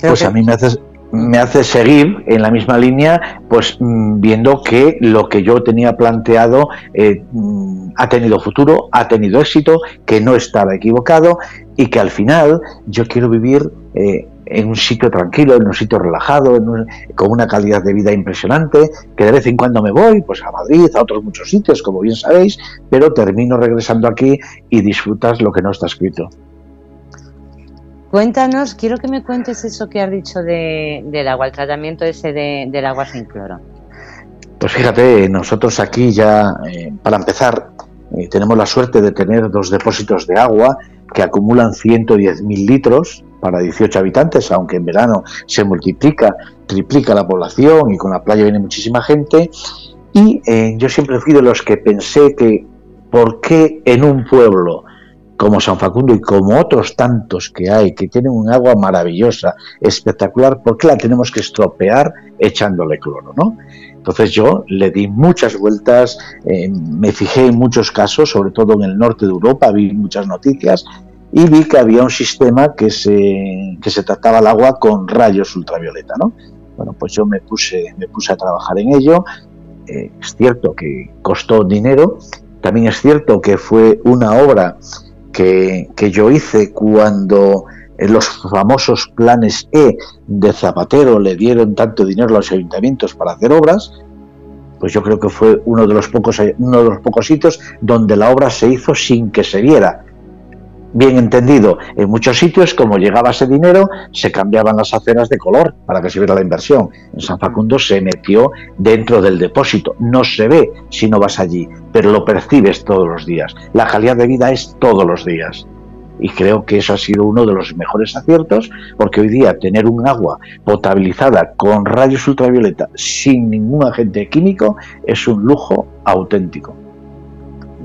pues a mí me hace, me hace seguir en la misma línea, pues mm, viendo que lo que yo tenía planteado eh, mm, ha tenido futuro, ha tenido éxito, que no estaba equivocado y que al final yo quiero vivir eh, en un sitio tranquilo, en un sitio relajado, con una calidad de vida impresionante, que de vez en cuando me voy, pues a Madrid, a otros muchos sitios, como bien sabéis, pero termino regresando aquí y disfrutas lo que no está escrito. Cuéntanos, quiero que me cuentes eso que has dicho del agua, el tratamiento ese del agua sin cloro. Pues fíjate, nosotros aquí ya, eh, para empezar, eh, tenemos la suerte de tener dos depósitos de agua que acumulan 110.000 litros para 18 habitantes, aunque en verano se multiplica, triplica la población y con la playa viene muchísima gente. Y eh, yo siempre fui de los que pensé que, ¿por qué en un pueblo como San Facundo y como otros tantos que hay, que tienen un agua maravillosa, espectacular, ¿por qué la tenemos que estropear echándole cloro? ¿no? Entonces yo le di muchas vueltas, eh, me fijé en muchos casos, sobre todo en el norte de Europa, vi muchas noticias y vi que había un sistema que se, que se trataba el agua con rayos ultravioleta, ¿no? Bueno, pues yo me puse, me puse a trabajar en ello. Eh, es cierto que costó dinero, también es cierto que fue una obra que, yo hice cuando los famosos planes E de Zapatero le dieron tanto dinero a los ayuntamientos para hacer obras, pues yo creo que fue uno de los pocos, uno de los pocos sitios donde la obra se hizo sin que se viera bien entendido, en muchos sitios, como llegaba ese dinero, se cambiaban las aceras de color para que se viera la inversión. En San Facundo se metió dentro del depósito. No se ve si no vas allí, pero lo percibes todos los días. La calidad de vida es todos los días. Y creo que eso ha sido uno de los mejores aciertos, porque hoy día tener un agua potabilizada con rayos ultravioleta sin ningún agente químico es un lujo auténtico.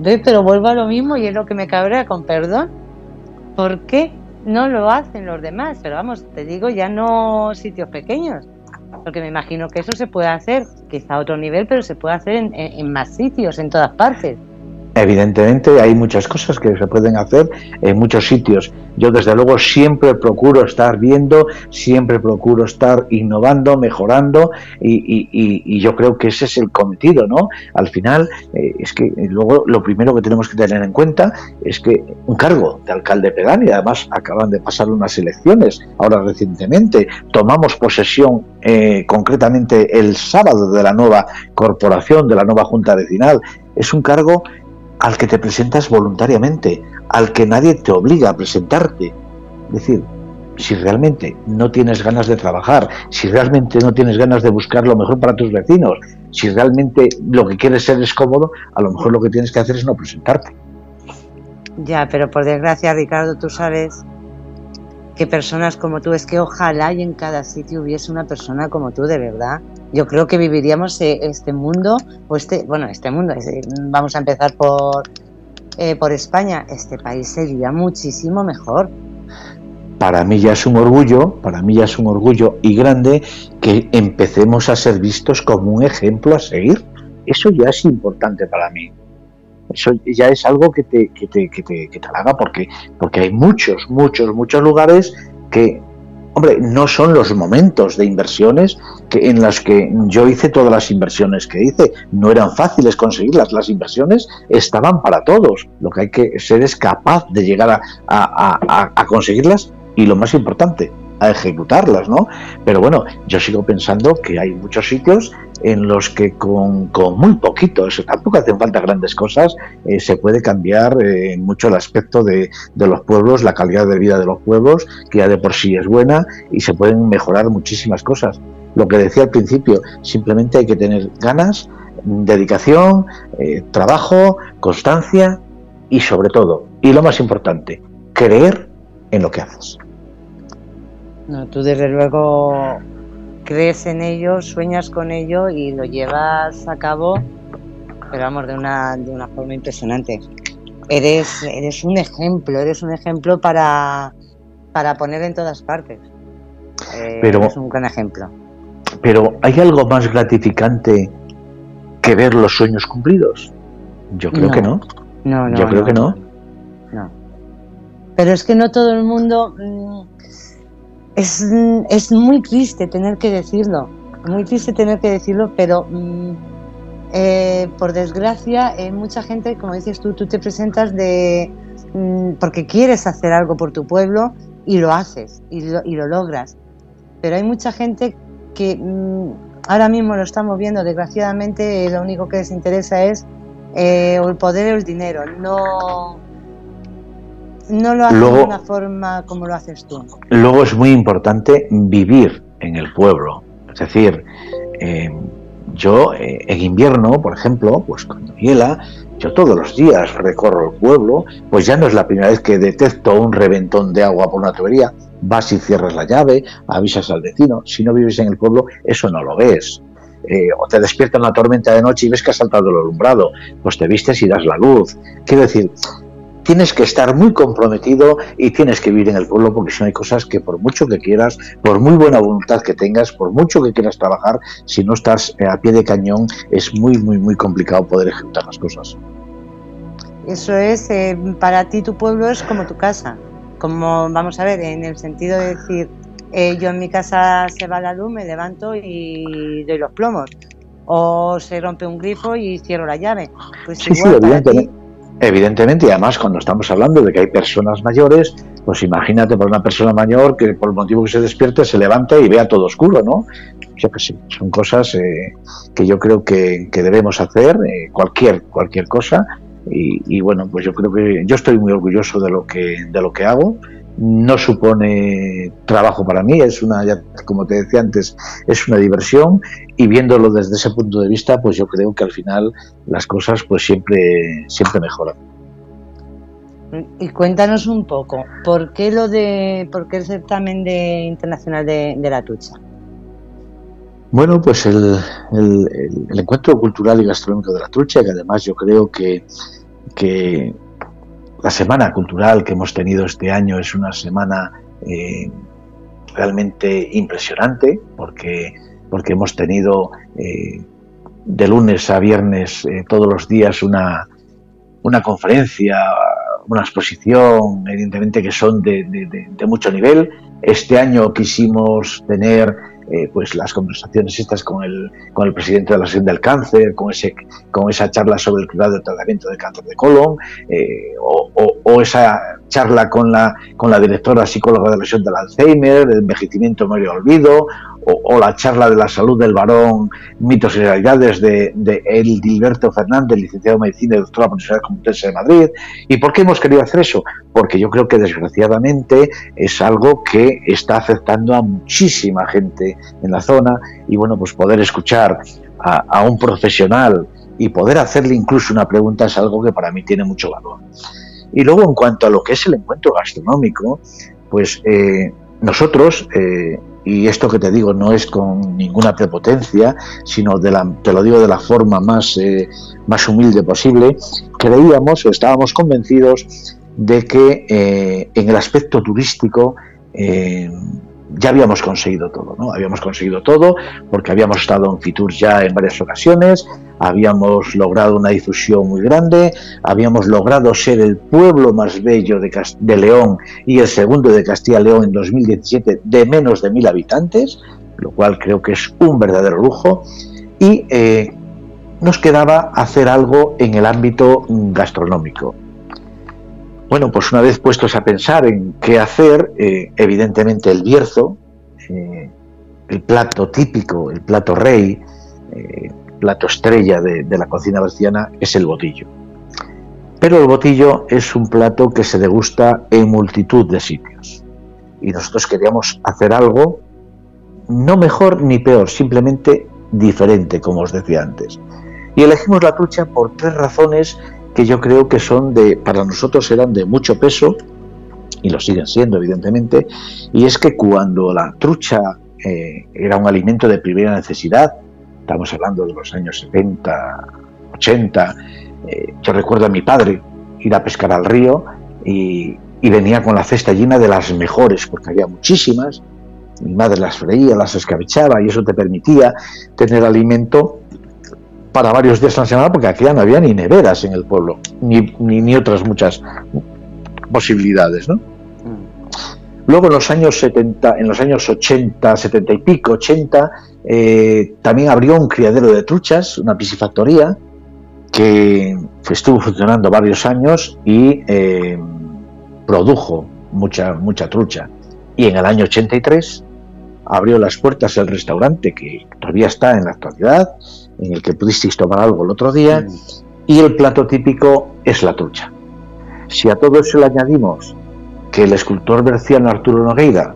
Pero vuelvo a lo mismo y es lo que me cabrea, con perdón ¿Por qué no lo hacen los demás? Pero vamos, te digo, ya no sitios pequeños, porque me imagino que eso se puede hacer, quizá a otro nivel, pero se puede hacer en, más sitios, en todas partes. Evidentemente hay muchas cosas que se pueden hacer en muchos sitios. Yo desde luego siempre procuro estar viendo, siempre procuro estar innovando, mejorando y, yo creo que ese es el cometido, ¿no? Al final eh, es que luego lo primero que tenemos que tener en cuenta es que un cargo de alcalde pedáneo, además acaban de pasar unas elecciones ahora recientemente, tomamos posesión eh, concretamente el sábado de la nueva corporación, de la nueva junta vecinal, es un cargo al que te presentas voluntariamente, al que nadie te obliga a presentarte. Es decir, si realmente no tienes ganas de trabajar, si realmente no tienes ganas de buscar lo mejor para tus vecinos, si realmente lo que quieres ser es cómodo, a lo mejor lo que tienes que hacer es no presentarte. Ya, pero por desgracia, Ricardo, tú sabes que personas como tú, es que ojalá y en cada sitio hubiese una persona como tú, de verdad, yo creo que viviríamos eh, este mundo, o este, bueno, este mundo, vamos a empezar por, eh, por España, este país sería muchísimo mejor. Para mí ya es un orgullo, para mí ya es un orgullo y grande que empecemos a ser vistos como un ejemplo a seguir. Eso ya es importante para mí. Eso ya es algo que te, que te, que te, que te halaga porque, porque hay muchos, muchos, muchos lugares que Hombre, no son los momentos de inversiones que, en las que yo hice todas las inversiones que hice. No eran fáciles conseguirlas. Las inversiones estaban para todos. Lo que hay que ser es capaz de llegar a conseguirlas y lo más importante, a ejecutarlas, ¿no? Pero bueno, yo sigo pensando que hay muchos sitios en los que con, muy poquito, eso tampoco hacen falta grandes cosas, eh, se puede cambiar eh, mucho el aspecto de, de, los pueblos, la calidad de vida de los pueblos, que ya de por sí es buena, y se pueden mejorar muchísimas cosas. Lo que decía al principio, simplemente hay que tener ganas, dedicación, eh, trabajo, constancia y sobre todo, y lo más importante, creer en lo que haces. No, tú desde luego crees en ello, sueñas con ello y lo llevas a cabo, pero vamos, de una, de una forma impresionante. Eres, eres un ejemplo, eres un ejemplo para, para poner en todas partes. Eh, pero, eres un gran ejemplo. Pero ¿hay algo más gratificante que ver los sueños cumplidos? Yo creo que no. No, no. Yo creo que no. No. Pero es que no todo el mundo mm, es, es muy triste tener que decirlo, muy triste tener que decirlo, pero mm, eh, por desgracia, eh, mucha gente, como dices tú, tú te presentas de mm, porque quieres hacer algo por tu pueblo y lo haces y lo, y lo logras. Pero hay mucha gente que mm, ahora mismo lo estamos viendo, desgraciadamente, lo único que les interesa es eh, el poder o el dinero, no no lo haces de una forma como lo haces tú. Luego es muy importante vivir en el pueblo. Es decir, eh, yo eh, en invierno, por ejemplo, pues cuando hiela, yo todos los días recorro el pueblo, pues ya no es la primera vez que detecto un reventón de agua por una tubería, vas y cierras la llave, avisas al vecino, si no vives en el pueblo, eso no lo ves. Eh, o te despierta una tormenta de noche y ves que ha saltado el alumbrado, pues te vistes y das la luz. Quiero decir, tienes que estar muy comprometido y tienes que vivir en el pueblo porque si no hay cosas que por mucho que quieras, por muy buena voluntad que tengas, por mucho que quieras trabajar, si no estás eh, a pie de cañón es muy, muy, muy complicado poder ejecutar las cosas. Eso es, eh, para ti tu pueblo es como tu casa, como vamos a ver, en el sentido de decir, eh, yo en mi casa se va la luz, me levanto y doy los plomos, o se rompe un grifo y cierro la llave. Pues igual, para ti, Evidentemente, y además cuando estamos hablando de que hay personas mayores, pues imagínate por una persona mayor que por el motivo que se despierte se levanta y vea todo oscuro, ¿no? Yo que sí, son cosas eh, que yo creo que, debemos hacer, eh, cualquier, cualquier cosa, y, y, bueno, pues yo creo que yo estoy muy orgulloso de lo que, de lo que hago, no supone trabajo para mí, es una, como te decía antes, es una diversión y viéndolo desde ese punto de vista, pues yo creo que al final las cosas pues siempre, siempre mejoran. Y cuéntanos un poco, ¿por qué lo de, por qué el certamen de, internacional de, la tucha? Bueno, pues el, el, encuentro cultural y gastronómico de la trucha, que además yo creo que, que la semana cultural que hemos tenido este año es una semana eh, realmente impresionante porque, porque hemos tenido eh, de lunes a viernes eh, todos los días una, una conferencia, una exposición, evidentemente que son de, de mucho nivel. Este año quisimos tener eh, pues las conversaciones estas con el, con el presidente de la Asociación del Cáncer, con, ese, con esa charla sobre el cuidado del tratamiento de cáncer de colon, eh, o, esa charla con la, con la directora psicóloga de la lesión del Alzheimer, el envejecimiento medio olvido, o, la charla de la salud del varón, mitos y realidades de, de el Gilberto Fernández, licenciado en medicina y doctor de la Universidad Complutense de Madrid. ¿Y por qué hemos querido hacer eso? Porque yo creo que desgraciadamente es algo que está afectando a muchísima gente en la zona y bueno, pues poder escuchar a, a un profesional y poder hacerle incluso una pregunta es algo que para mí tiene mucho valor. Y luego en cuanto a lo que es el encuentro gastronómico, pues eh, nosotros eh, y esto que te digo no es con ninguna prepotencia, sino de la, te lo digo de la forma más, eh, más humilde posible, creíamos o estábamos convencidos de que eh, en el aspecto turístico eh, ya habíamos conseguido todo, ¿no? Habíamos conseguido todo porque habíamos estado en Fitur ya en varias ocasiones, habíamos logrado una difusión muy grande, habíamos logrado ser el pueblo más bello de, de León y el segundo de Castilla y León en 2017 de menos de mil habitantes, lo cual creo que es un verdadero lujo, y eh, nos quedaba hacer algo en el ámbito gastronómico. Bueno, pues una vez puestos a pensar en qué hacer, eh, evidentemente el Bierzo, eh, el plato típico, el plato rey, eh, plato estrella de, de, la cocina valenciana es el botillo. Pero el botillo es un plato que se degusta en multitud de sitios. Y nosotros queríamos hacer algo no mejor ni peor, simplemente diferente, como os decía antes. Y elegimos la trucha por tres razones que yo creo que son de, para nosotros eran de mucho peso, y lo siguen siendo evidentemente, y es que cuando la trucha eh, era un alimento de primera necesidad, estamos hablando de los años 70, 80, eh, yo recuerdo a mi padre ir a pescar al río y, y venía con la cesta llena de las mejores, porque había muchísimas, mi madre las freía, las escabechaba y eso te permitía tener alimento para varios días en la semana porque aquí ya no había ni neveras en el pueblo, ni, ni, otras muchas posibilidades, ¿no? Mm. Luego en los años 70, en los años 80, 70 y pico, 80, eh, también abrió un criadero de truchas, una piscifactoría, que estuvo funcionando varios años y eh, produjo mucha, mucha trucha. Y en el año 83 abrió las puertas el restaurante que todavía está en la actualidad, en el que pudisteis tomar algo el otro día, y el plato típico es la trucha. Si a todo eso le añadimos que el escultor berciano Arturo Nogueira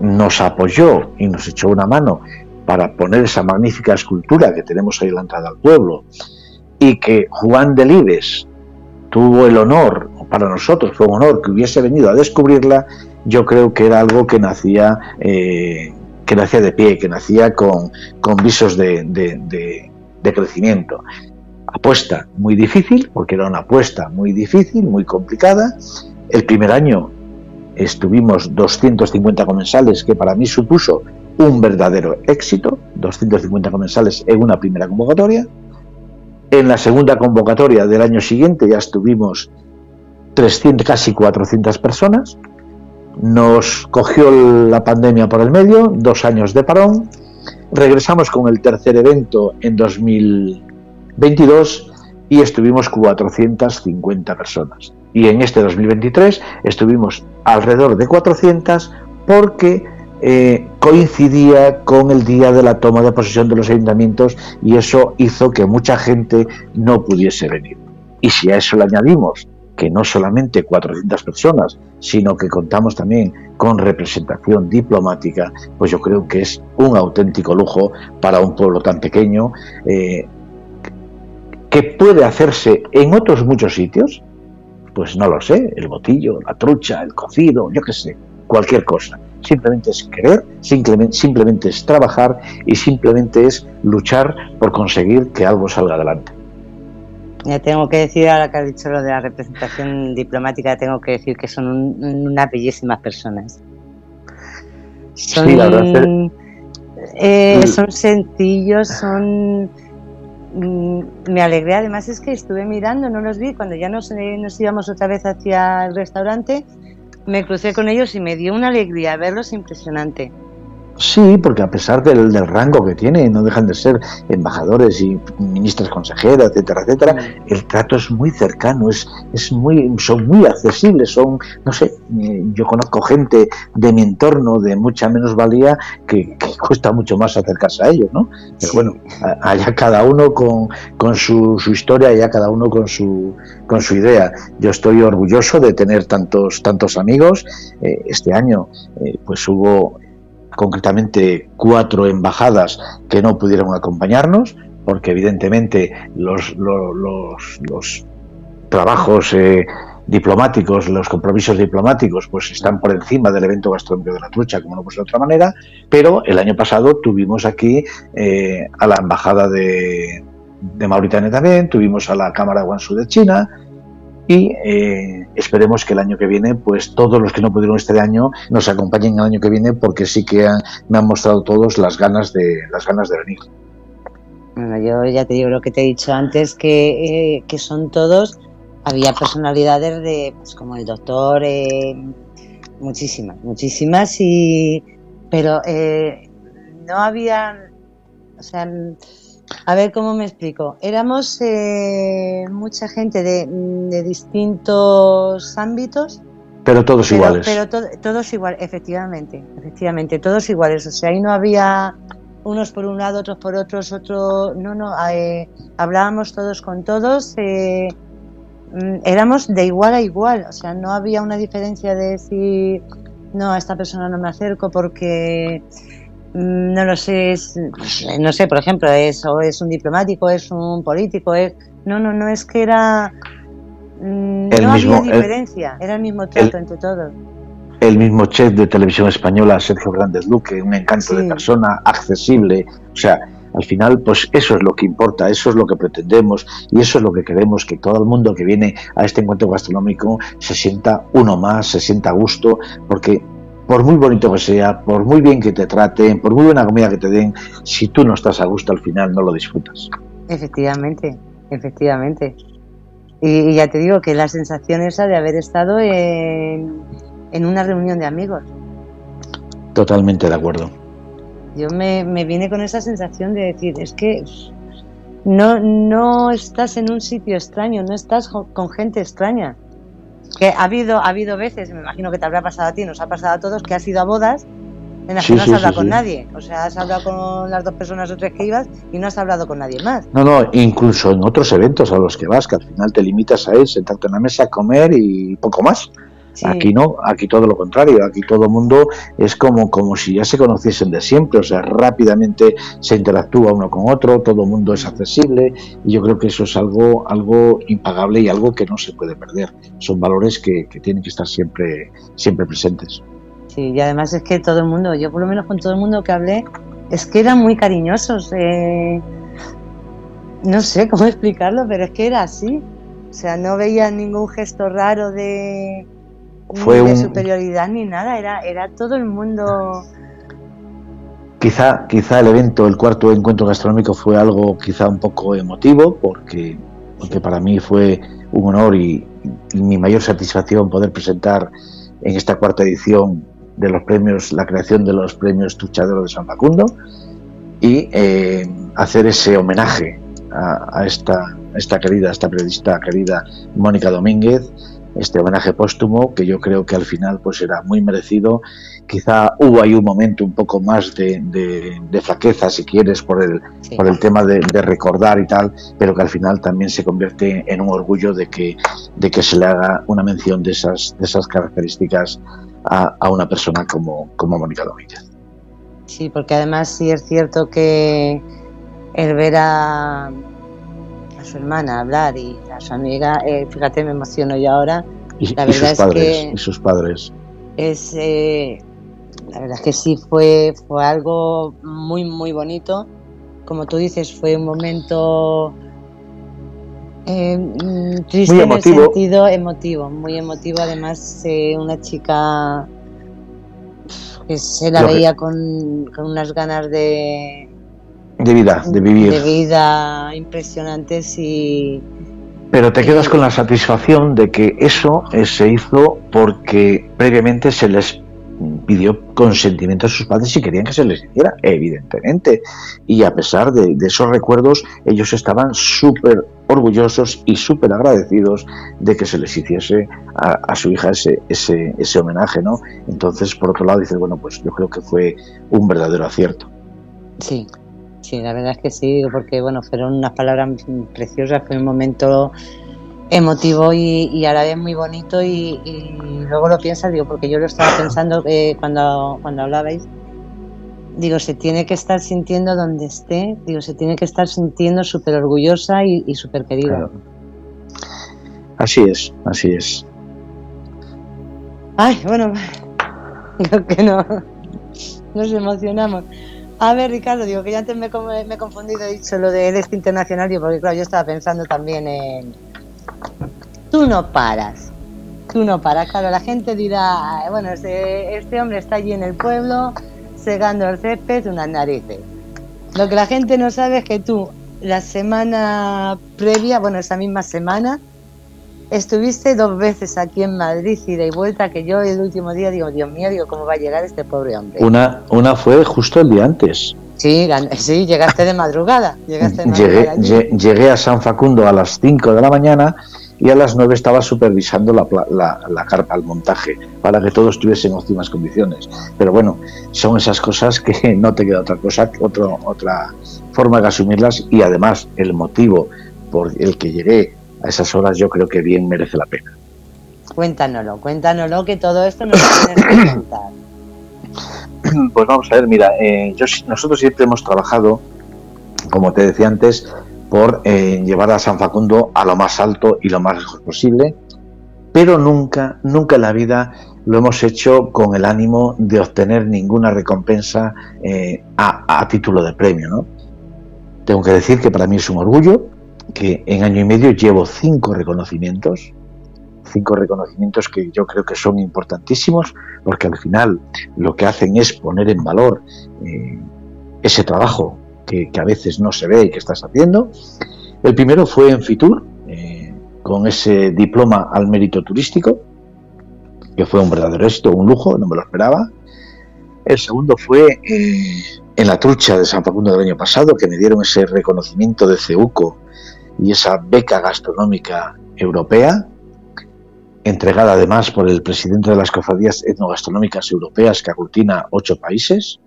nos apoyó y nos echó una mano para poner esa magnífica escultura que tenemos ahí en la entrada al pueblo, y que Juan Delibes tuvo el honor, para nosotros fue un honor que hubiese venido a descubrirla, yo creo que era algo que nacía eh, que nacía de pie, que nacía con, con visos de, de, crecimiento. Apuesta muy difícil, porque era una apuesta muy difícil, muy complicada. El primer año estuvimos 250 comensales, que para mí supuso un verdadero éxito, 250 comensales en una primera convocatoria. En la segunda convocatoria del año siguiente ya estuvimos 300, casi 400 personas. Nos cogió la pandemia por el medio, dos años de parón. Regresamos con el tercer evento en 2022 y estuvimos 450 personas. Y en este 2023 estuvimos alrededor de 400 porque eh, coincidía con el día de la toma de posesión de los ayuntamientos y eso hizo que mucha gente no pudiese venir. Y si a eso le añadimos que no solamente 400 personas, sino que contamos también con representación diplomática, pues yo creo que es un auténtico lujo para un pueblo tan pequeño, eh, que puede hacerse en otros muchos sitios, pues no lo sé, el botillo, la trucha, el cocido, yo qué sé, cualquier cosa. Simplemente es querer, simplemente, simplemente es trabajar y simplemente es luchar por conseguir que algo salga adelante. Ya tengo que decir, ahora que has dicho lo de la representación diplomática, tengo que decir que son unas bellísimas personas. Son, eh, son sencillos, son mm, me alegré, además es que estuve mirando, no los vi, cuando ya nos, eh, nos íbamos otra vez hacia el restaurante, me crucé con ellos y me dio una alegría verlos impresionante. Sí, porque a pesar del, del, rango que tiene, no dejan de ser embajadores y ministras consejeras, etcétera, etcétera, mm. el trato es muy cercano, es, es muy, son muy accesibles, son, no sé, eh, yo conozco gente de mi entorno de mucha menos valía que, cuesta mucho más acercarse a ellos, ¿no? Pero bueno, allá cada uno con, con su, su, historia, allá cada uno con su, con su idea. Yo estoy orgulloso de tener tantos, tantos amigos. Eh, este año, eh, pues hubo concretamente cuatro embajadas que no pudieron acompañarnos, porque evidentemente los, los, trabajos eh, diplomáticos, los compromisos diplomáticos, pues están por encima del evento gastronómico de la trucha, como no puede ser de otra manera, pero el año pasado tuvimos aquí eh, a la embajada de, de Mauritania también, tuvimos a la Cámara de Guangzhou de China, y eh, esperemos que el año que viene, pues todos los que no pudieron este año nos acompañen el año que viene porque sí que me han mostrado todos las ganas de las ganas de venir. Bueno, yo ya te digo lo que te he dicho antes, que, eh, que son todos, había personalidades de, pues como el doctor, eh, muchísimas, muchísimas, y pero no había, o sea, a ver cómo me explico. Éramos eh, mucha gente de, distintos ámbitos. Pero todos iguales. Pero todos iguales, efectivamente, efectivamente, todos iguales. O sea, ahí no había unos por un lado, otros por otros, otro. No, no, eh, hablábamos todos con todos. Eh, mm, éramos de igual a igual. O sea, no había una diferencia de decir, no, a esta persona no me acerco porque Mm, no lo sé, no sé, por ejemplo, es, o es un diplomático, es un político, es, no, no, no es que era, mm, no había diferencia, era el mismo trato entre todos. El mismo chef de televisión española, Sergio Grandes Luque, un encanto de persona, accesible, o sea, al final, pues eso es lo que importa, eso es lo que pretendemos y eso es lo que queremos, que todo el mundo que viene a este encuentro gastronómico se sienta uno más, se sienta a gusto, porque por muy bonito que sea, por muy bien que te traten, por muy buena comida que te den, si tú no estás a gusto al final no lo disfrutas. Efectivamente, efectivamente. Y, ya te digo que la sensación esa de haber estado en, una reunión de amigos. Totalmente de acuerdo. Yo me, me vine con esa sensación de decir, es que no, no estás en un sitio extraño, no estás con gente extraña que ha habido, ha habido veces, me imagino que te habrá pasado a ti, nos ha pasado a todos, que has ido a bodas en las que no has hablado con nadie. O sea, has hablado con las dos personas o tres que ibas y no has hablado con nadie más. No, no, incluso en otros eventos a los que vas, que al final te limitas a ir, sentarte en la mesa, comer y poco más. Aquí no, aquí todo lo contrario, aquí todo el mundo es como, como si ya se conociesen de siempre, o sea, rápidamente se interactúa uno con otro, todo el mundo es accesible y yo creo que eso es algo, algo impagable y algo que no se puede perder. Son valores que, tienen que estar siempre, siempre presentes. Sí, y además es que todo el mundo, yo por lo menos con todo el mundo que hablé, es que eran muy cariñosos. Eh, no sé cómo explicarlo, pero es que era así. O sea, no veía ningún gesto raro de, fue de superioridad ni nada, era, era todo el mundo. Quizá, quizá el evento, el cuarto encuentro gastronómico fue algo quizá un poco emotivo, porque, porque para mí fue un honor y, mi mayor satisfacción poder presentar en esta cuarta edición de los premios, la creación de los premios Tuchadero de San Facundo y eh, hacer ese homenaje a, a, esta, a esta querida, a esta periodista querida Mónica Domínguez, este homenaje póstumo que yo creo que al final pues era muy merecido. Quizá hubo ahí un momento un poco más de, de, flaqueza, si quieres, por el, por el tema de, recordar y tal, pero que al final también se convierte en un orgullo de que, de que se le haga una mención de esas, de esas características a, a una persona como, como Mónica Domínguez. Sí, porque además sí es cierto que el ver a su hermana hablar y a su amiga, eh, fíjate, me emociono yo ahora. Y, la verdad sus padres, es que y sus padres. Es, eh, la verdad es que sí fue, fue algo muy, muy bonito. Como tú dices, fue un momento eh, mm, triste en el sentido emotivo, muy emotivo. Además, una chica que se la veía con, con unas ganas de, de vida, de vivir. De vida impresionantes y... Pero te quedas con la satisfacción de que eso eh, se hizo porque previamente se les pidió consentimiento a sus padres si querían que se les hiciera, evidentemente. Y a pesar de, esos recuerdos, ellos estaban súper orgullosos y súper agradecidos de que se les hiciese a, su hija ese, ese, ese, homenaje, ¿no? Entonces, por otro lado, dices, bueno, pues yo creo que fue un verdadero acierto. Sí, sí, la verdad es que sí, porque, bueno, fueron unas palabras preciosas, fue un momento emotivo y, a la vez muy bonito y, luego lo piensas, digo, porque yo lo estaba pensando eh, cuando, cuando hablabais, digo, se tiene que estar sintiendo donde esté, digo, se tiene que estar sintiendo súper orgullosa y, súper querida. Así es, así es. Ay, bueno, creo que no, nos emocionamos. A ver, Ricardo, digo que ya antes me, he confundido, he dicho lo del este internacional, digo, porque claro, yo estaba pensando también en, tú no paras. Tú no paras. Claro, la gente dirá, bueno, este, este hombre está allí en el pueblo segando el césped unas narices. Lo que la gente no sabe es que tú, la semana previa, bueno, esa misma semana, estuviste dos veces aquí en Madrid, ida y vuelta, que yo el último día digo, Dios mío, digo, ¿cómo va a llegar este pobre hombre? Una, una fue justo el día antes. Sí, sí, llegaste de madrugada. llegué, a San Facundo a las 5 de la mañana y a las 9 estaba supervisando la, la, carpa, el montaje, para que todo estuviese en óptimas condiciones. Pero bueno, son esas cosas que no te queda otra cosa, otro, otra forma de asumirlas y además el motivo por el que llegué a esas horas yo creo que bien merece la pena. Cuéntanoslo, cuéntanoslo, que todo esto nos lo tienes que contar. Pues vamos a ver, mira, eh, nosotros siempre hemos trabajado, como te decía antes, por eh, llevar a San Facundo a lo más alto y lo más lejos posible, pero nunca, nunca en la vida lo hemos hecho con el ánimo de obtener ninguna recompensa eh, a, a, título de premio, ¿no? Tengo que decir que para mí es un orgullo que en año y medio llevo cinco reconocimientos, cinco reconocimientos que yo creo que son importantísimos porque al final lo que hacen es poner en valor eh, ese trabajo que, a veces no se ve y que estás haciendo. El primero fue en Fitur, eh, con ese diploma al mérito turístico, que fue un verdadero éxito, un lujo, no me lo esperaba. El segundo fue eh, en la trucha de San Facundo del año pasado, que me dieron ese reconocimiento de CEUCO y esa beca gastronómica europea, entregada además por el presidente de las cofradías etnogastronómicas europeas que aglutina ocho países.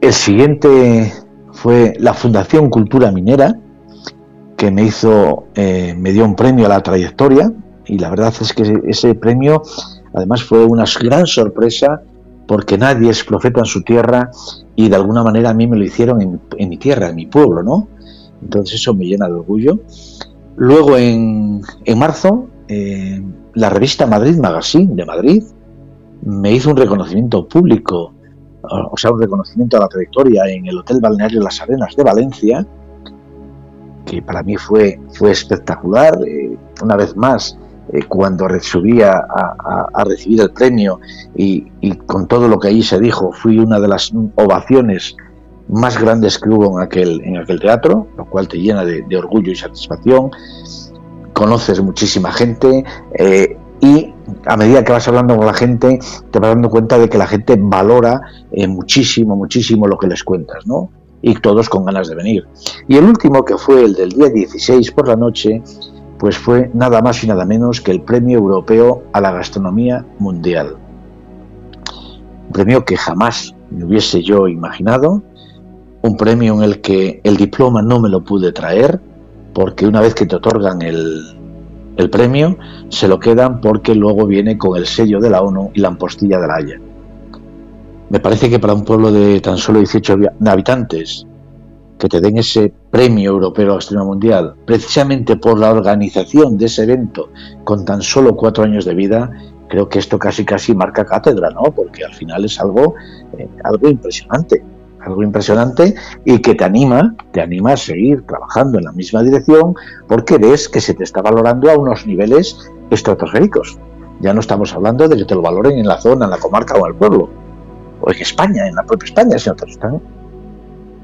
El siguiente fue la Fundación Cultura Minera, que me hizo, eh, me dio un premio a la trayectoria y la verdad es que ese premio además fue una gran sorpresa porque nadie es profeta en su tierra y de alguna manera a mí me lo hicieron en, mi tierra, en mi pueblo, ¿no? Entonces eso me llena de orgullo. Luego en, en marzo eh, la revista Madrid Magazine de Madrid me hizo un reconocimiento público, o sea, un reconocimiento a la trayectoria en el Hotel Balneario Las Arenas de Valencia, que para mí fue, fue espectacular. Eh, una vez más, eh, cuando subía a, recibir el premio y, con todo lo que allí se dijo, fui una de las ovaciones más grandes que hubo en aquel, en aquel teatro, lo cual te llena de orgullo y satisfacción conoces muchísima gente eh, y a medida que vas hablando con la gente te vas dando cuenta de que la gente valora eh, muchísimo, muchísimo lo que les cuentas, ¿no? Y todos con ganas de venir. Y el último, que fue el del día 16 por la noche, pues fue nada más y nada menos que el Premio Europeo a la Gastronomía Mundial. Un premio que jamás me hubiese yo imaginado, un premio en el que el diploma no me lo pude traer, porque una vez que te otorgan el, premio, se lo quedan porque luego viene con el sello de la ONU y la ampostilla de la Haya. Me parece que para un pueblo de tan solo 18 habitantes, que te den ese premio europeo gastronomía mundial, precisamente por la organización de ese evento con tan solo cuatro años de vida, creo que esto casi casi marca cátedra, ¿no? Porque al final es algo, eh, algo impresionante algo impresionante y que te anima, te anima a seguir trabajando en la misma dirección porque ves que se te está valorando a unos niveles estratosféricos. Ya no estamos hablando de que te lo valoren en la zona, en la comarca o en el pueblo, o en España, en la propia España, sino que están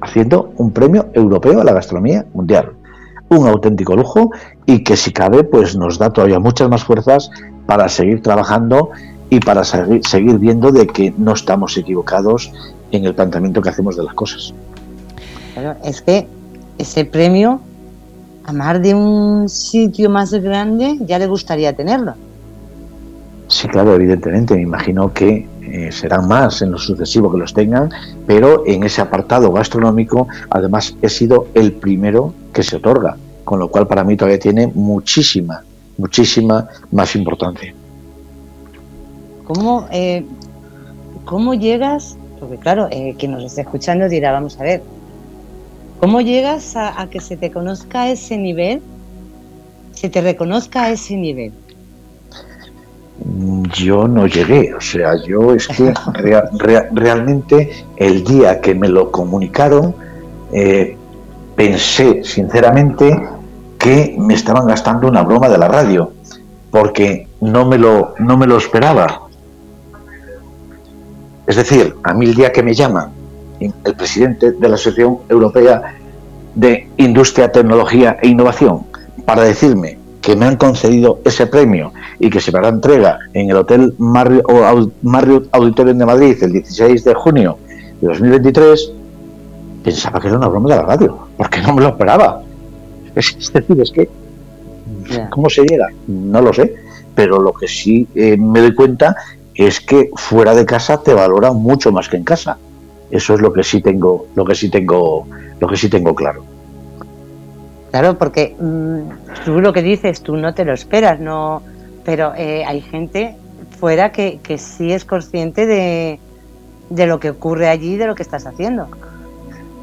haciendo un premio europeo a la gastronomía mundial. Un auténtico lujo y que si cabe pues nos da todavía muchas más fuerzas para seguir trabajando y para seguir, viendo de que no estamos equivocados en el planteamiento que hacemos de las cosas. es que ese premio, a más de un sitio más grande, ya le gustaría tenerlo. Sí, claro, evidentemente. Me imagino que eh, serán más en lo sucesivo que los tengan, pero en ese apartado gastronómico, además, he sido el primero que se otorga, con lo cual para mí todavía tiene muchísima, muchísima más importancia. ¿Cómo, eh, cómo llegas? Porque claro, eh, quien nos esté escuchando dirá, vamos a ver, ¿cómo llegas a que se te conozca ese nivel? Se te reconozca a ese nivel yo no llegué, o sea, yo es que realmente el día que me lo comunicaron, eh, pensé sinceramente que me estaban gastando una broma de la radio, porque no me lo, no me lo esperaba. Es decir, a mí el día que me llama el presidente de la Asociación Europea de Industria, Tecnología e Innovación para decirme que me han concedido ese premio y que se me hará entrega en el Hotel Marriott, Auditorium de Madrid el 16 de junio de 2023, pensaba que era una broma de la radio, porque no me lo esperaba. Es, decir, es que, ¿cómo se llega? No lo sé, pero lo que sí eh, me doy cuenta es que fuera de casa te valoran mucho más que en casa. Eso es lo que sí tengo, lo que sí tengo, lo que sí tengo claro. Claro, porque mm, tú lo que dices, tú no te lo esperas, no, pero eh, hay gente fuera que, que sí es consciente de, de lo que ocurre allí, de lo que estás haciendo.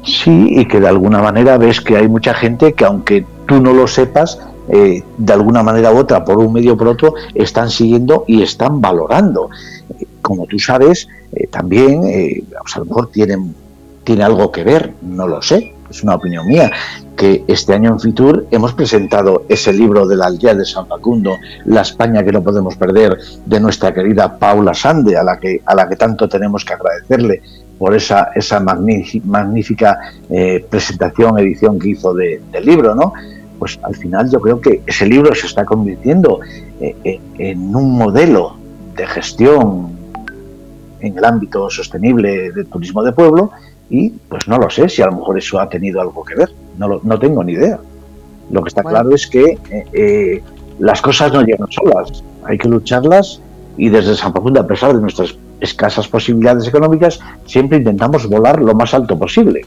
Sí, y que de alguna manera ves que hay mucha gente que aunque tú no lo sepas, eh, de alguna manera u otra, por un medio o por otro, están siguiendo y están valorando. Como tú sabes, eh, también, a lo mejor tiene algo que ver, no lo sé, es una opinión mía, que este año en Fitur hemos presentado ese libro de la aldea de San Facundo, La España que no podemos perder, de nuestra querida Paula Sande, a la que, a la que tanto tenemos que agradecerle por esa, esa magnífica eh, presentación, edición que hizo del libro, ¿no? Pues al final yo creo que ese libro se está convirtiendo eh, eh, en un modelo de gestión en el ámbito sostenible del turismo de pueblo y pues no lo sé si a lo mejor eso ha tenido algo que ver, no, no tengo ni idea. Lo que está claro es que eh, eh, las cosas no llegan solas, hay que lucharlas y desde San Facundo, a pesar de nuestras escasas posibilidades económicas, siempre intentamos volar lo más alto posible.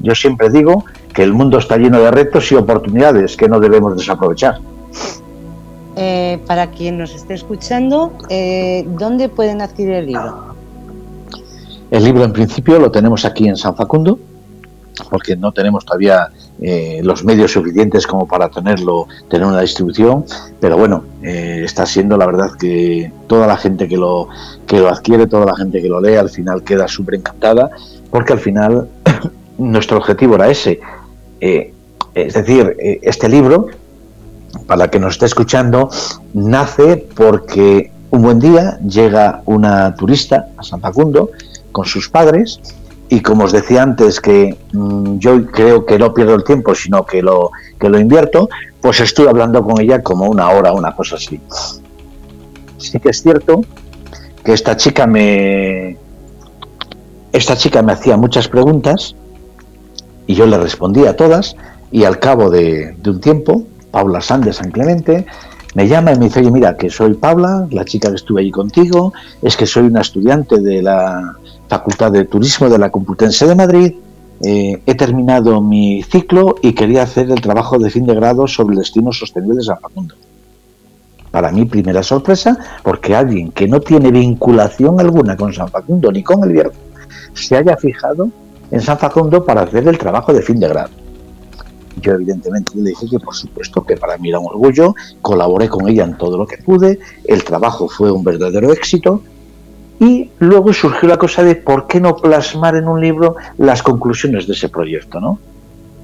Yo siempre digo que el mundo está lleno de retos y oportunidades que no debemos desaprovechar. Eh, para quien nos esté escuchando, ¿dónde pueden adquirir el libro? El libro en principio lo tenemos aquí en San Facundo, porque no tenemos todavía eh, los medios suficientes como para tenerlo, tener una distribución, pero bueno, eh, está siendo la verdad que toda la gente que lo, que lo adquiere, toda la gente que lo lee, al final queda súper encantada, porque al final nuestro objetivo era ese. Eh, es decir, este libro, para que nos esté escuchando, nace porque un buen día llega una turista a San Facundo, con sus padres y como os decía antes que mm, yo creo que no pierdo el tiempo sino que lo que lo invierto pues estoy hablando con ella como una hora una cosa así sí que es cierto que esta chica me esta chica me hacía muchas preguntas y yo le respondía a todas y al cabo de, un tiempo Paula Sand de San Clemente me llama y me dice, oye, mira, que soy Paula, la chica que estuve allí contigo, es que soy una estudiante de la Facultad de Turismo de la Complutense de Madrid, eh, he terminado mi ciclo y quería hacer el trabajo de fin de grado sobre el destino sostenible de San Facundo. Para mí, primera sorpresa, porque alguien que no tiene vinculación alguna con San Facundo ni con el Vierno se haya fijado en San Facundo para hacer el trabajo de fin de grado. Yo evidentemente le dije que por supuesto que para mí era un orgullo, colaboré con ella en todo lo que pude, el trabajo fue un verdadero éxito y luego surgió la cosa de por qué no plasmar en un libro las conclusiones de ese proyecto, ¿no?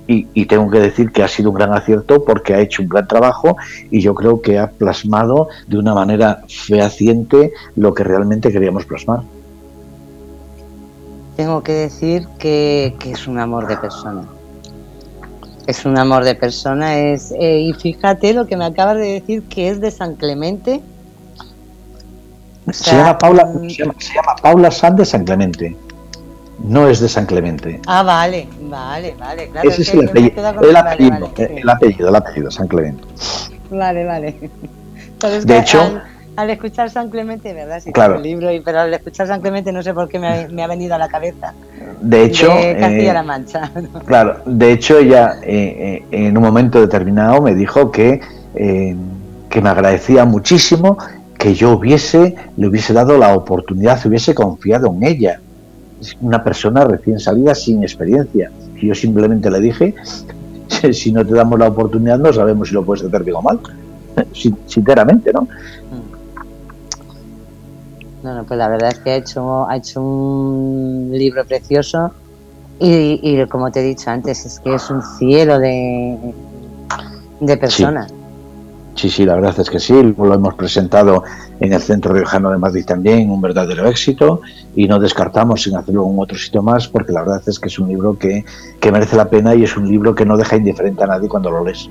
Y, y, tengo que decir que ha sido un gran acierto porque ha hecho un gran trabajo y yo creo que ha plasmado de una manera fehaciente lo que realmente queríamos plasmar. Tengo que decir que, que es un amor de persona. Es un amor de persona. Es, eh, y fíjate lo que me acabas de decir, que es de San Clemente. O Se llama Paula, mm, se llama, se llama Paula San de San Clemente. No es de San Clemente. Ah, vale, vale, vale. Claro, Ese es que el apellido, con- el apellido, vale, el apellido, el apellido, San Clemente. Vale, vale. De hecho- al, al escuchar San Clemente, ¿verdad? Sí, Claro. el libro, pero al escuchar San Clemente no sé por qué me ha, me ha venido a la cabeza. De hecho, de Castilla-La eh, Mancha. Claro, de hecho ella eh, eh, en un momento determinado me dijo que, eh, que me agradecía muchísimo que yo hubiese, le hubiese dado la oportunidad, hubiese confiado en ella. Es una persona recién salida sin experiencia. Y yo simplemente le dije, si no te damos la oportunidad no sabemos si lo puedes hacer bien o mal. Sin- Sinceramente, ¿no? No, no, pues la verdad es que ha hecho, ha hecho un libro precioso y, y como te he dicho antes, es que es un cielo de, de personas. Sí, sí, la verdad es que sí, lo hemos presentado en el Centro Riojano de Madrid también, un verdadero éxito, y no descartamos en hacerlo en otro sitio más, porque la verdad es que es un libro que, que merece la pena y es un libro que no deja indiferente a nadie cuando lo lees.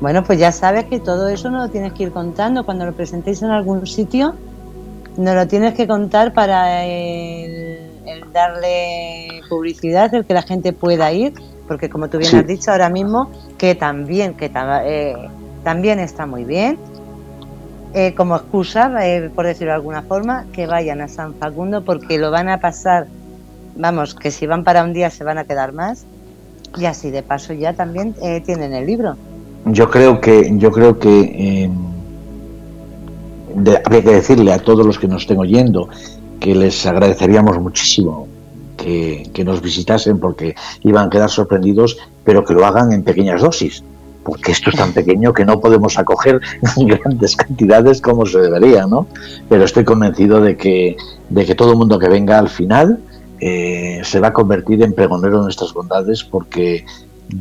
Bueno, pues ya sabes que todo eso no lo tienes que ir contando. Cuando lo presentéis en algún sitio, no lo tienes que contar para el, el darle publicidad, el que la gente pueda ir, porque como tú bien Sí. has dicho ahora mismo, que también, que eh, también está muy bien, eh, como excusa, eh, por decirlo de alguna forma, que vayan a San Facundo porque lo van a pasar, vamos, que si van para un día se van a quedar más, y así de paso ya también eh, tienen el libro. Yo creo que, yo creo que eh, de- habría que decirle a todos los que nos estén oyendo que les agradeceríamos muchísimo que, que nos visitasen porque iban a quedar sorprendidos, pero que lo hagan en pequeñas dosis, porque esto es tan pequeño que no podemos acoger grandes cantidades como se debería, ¿no? Pero estoy convencido de que, de que todo mundo que venga al final eh, se va a convertir en pregonero de nuestras bondades porque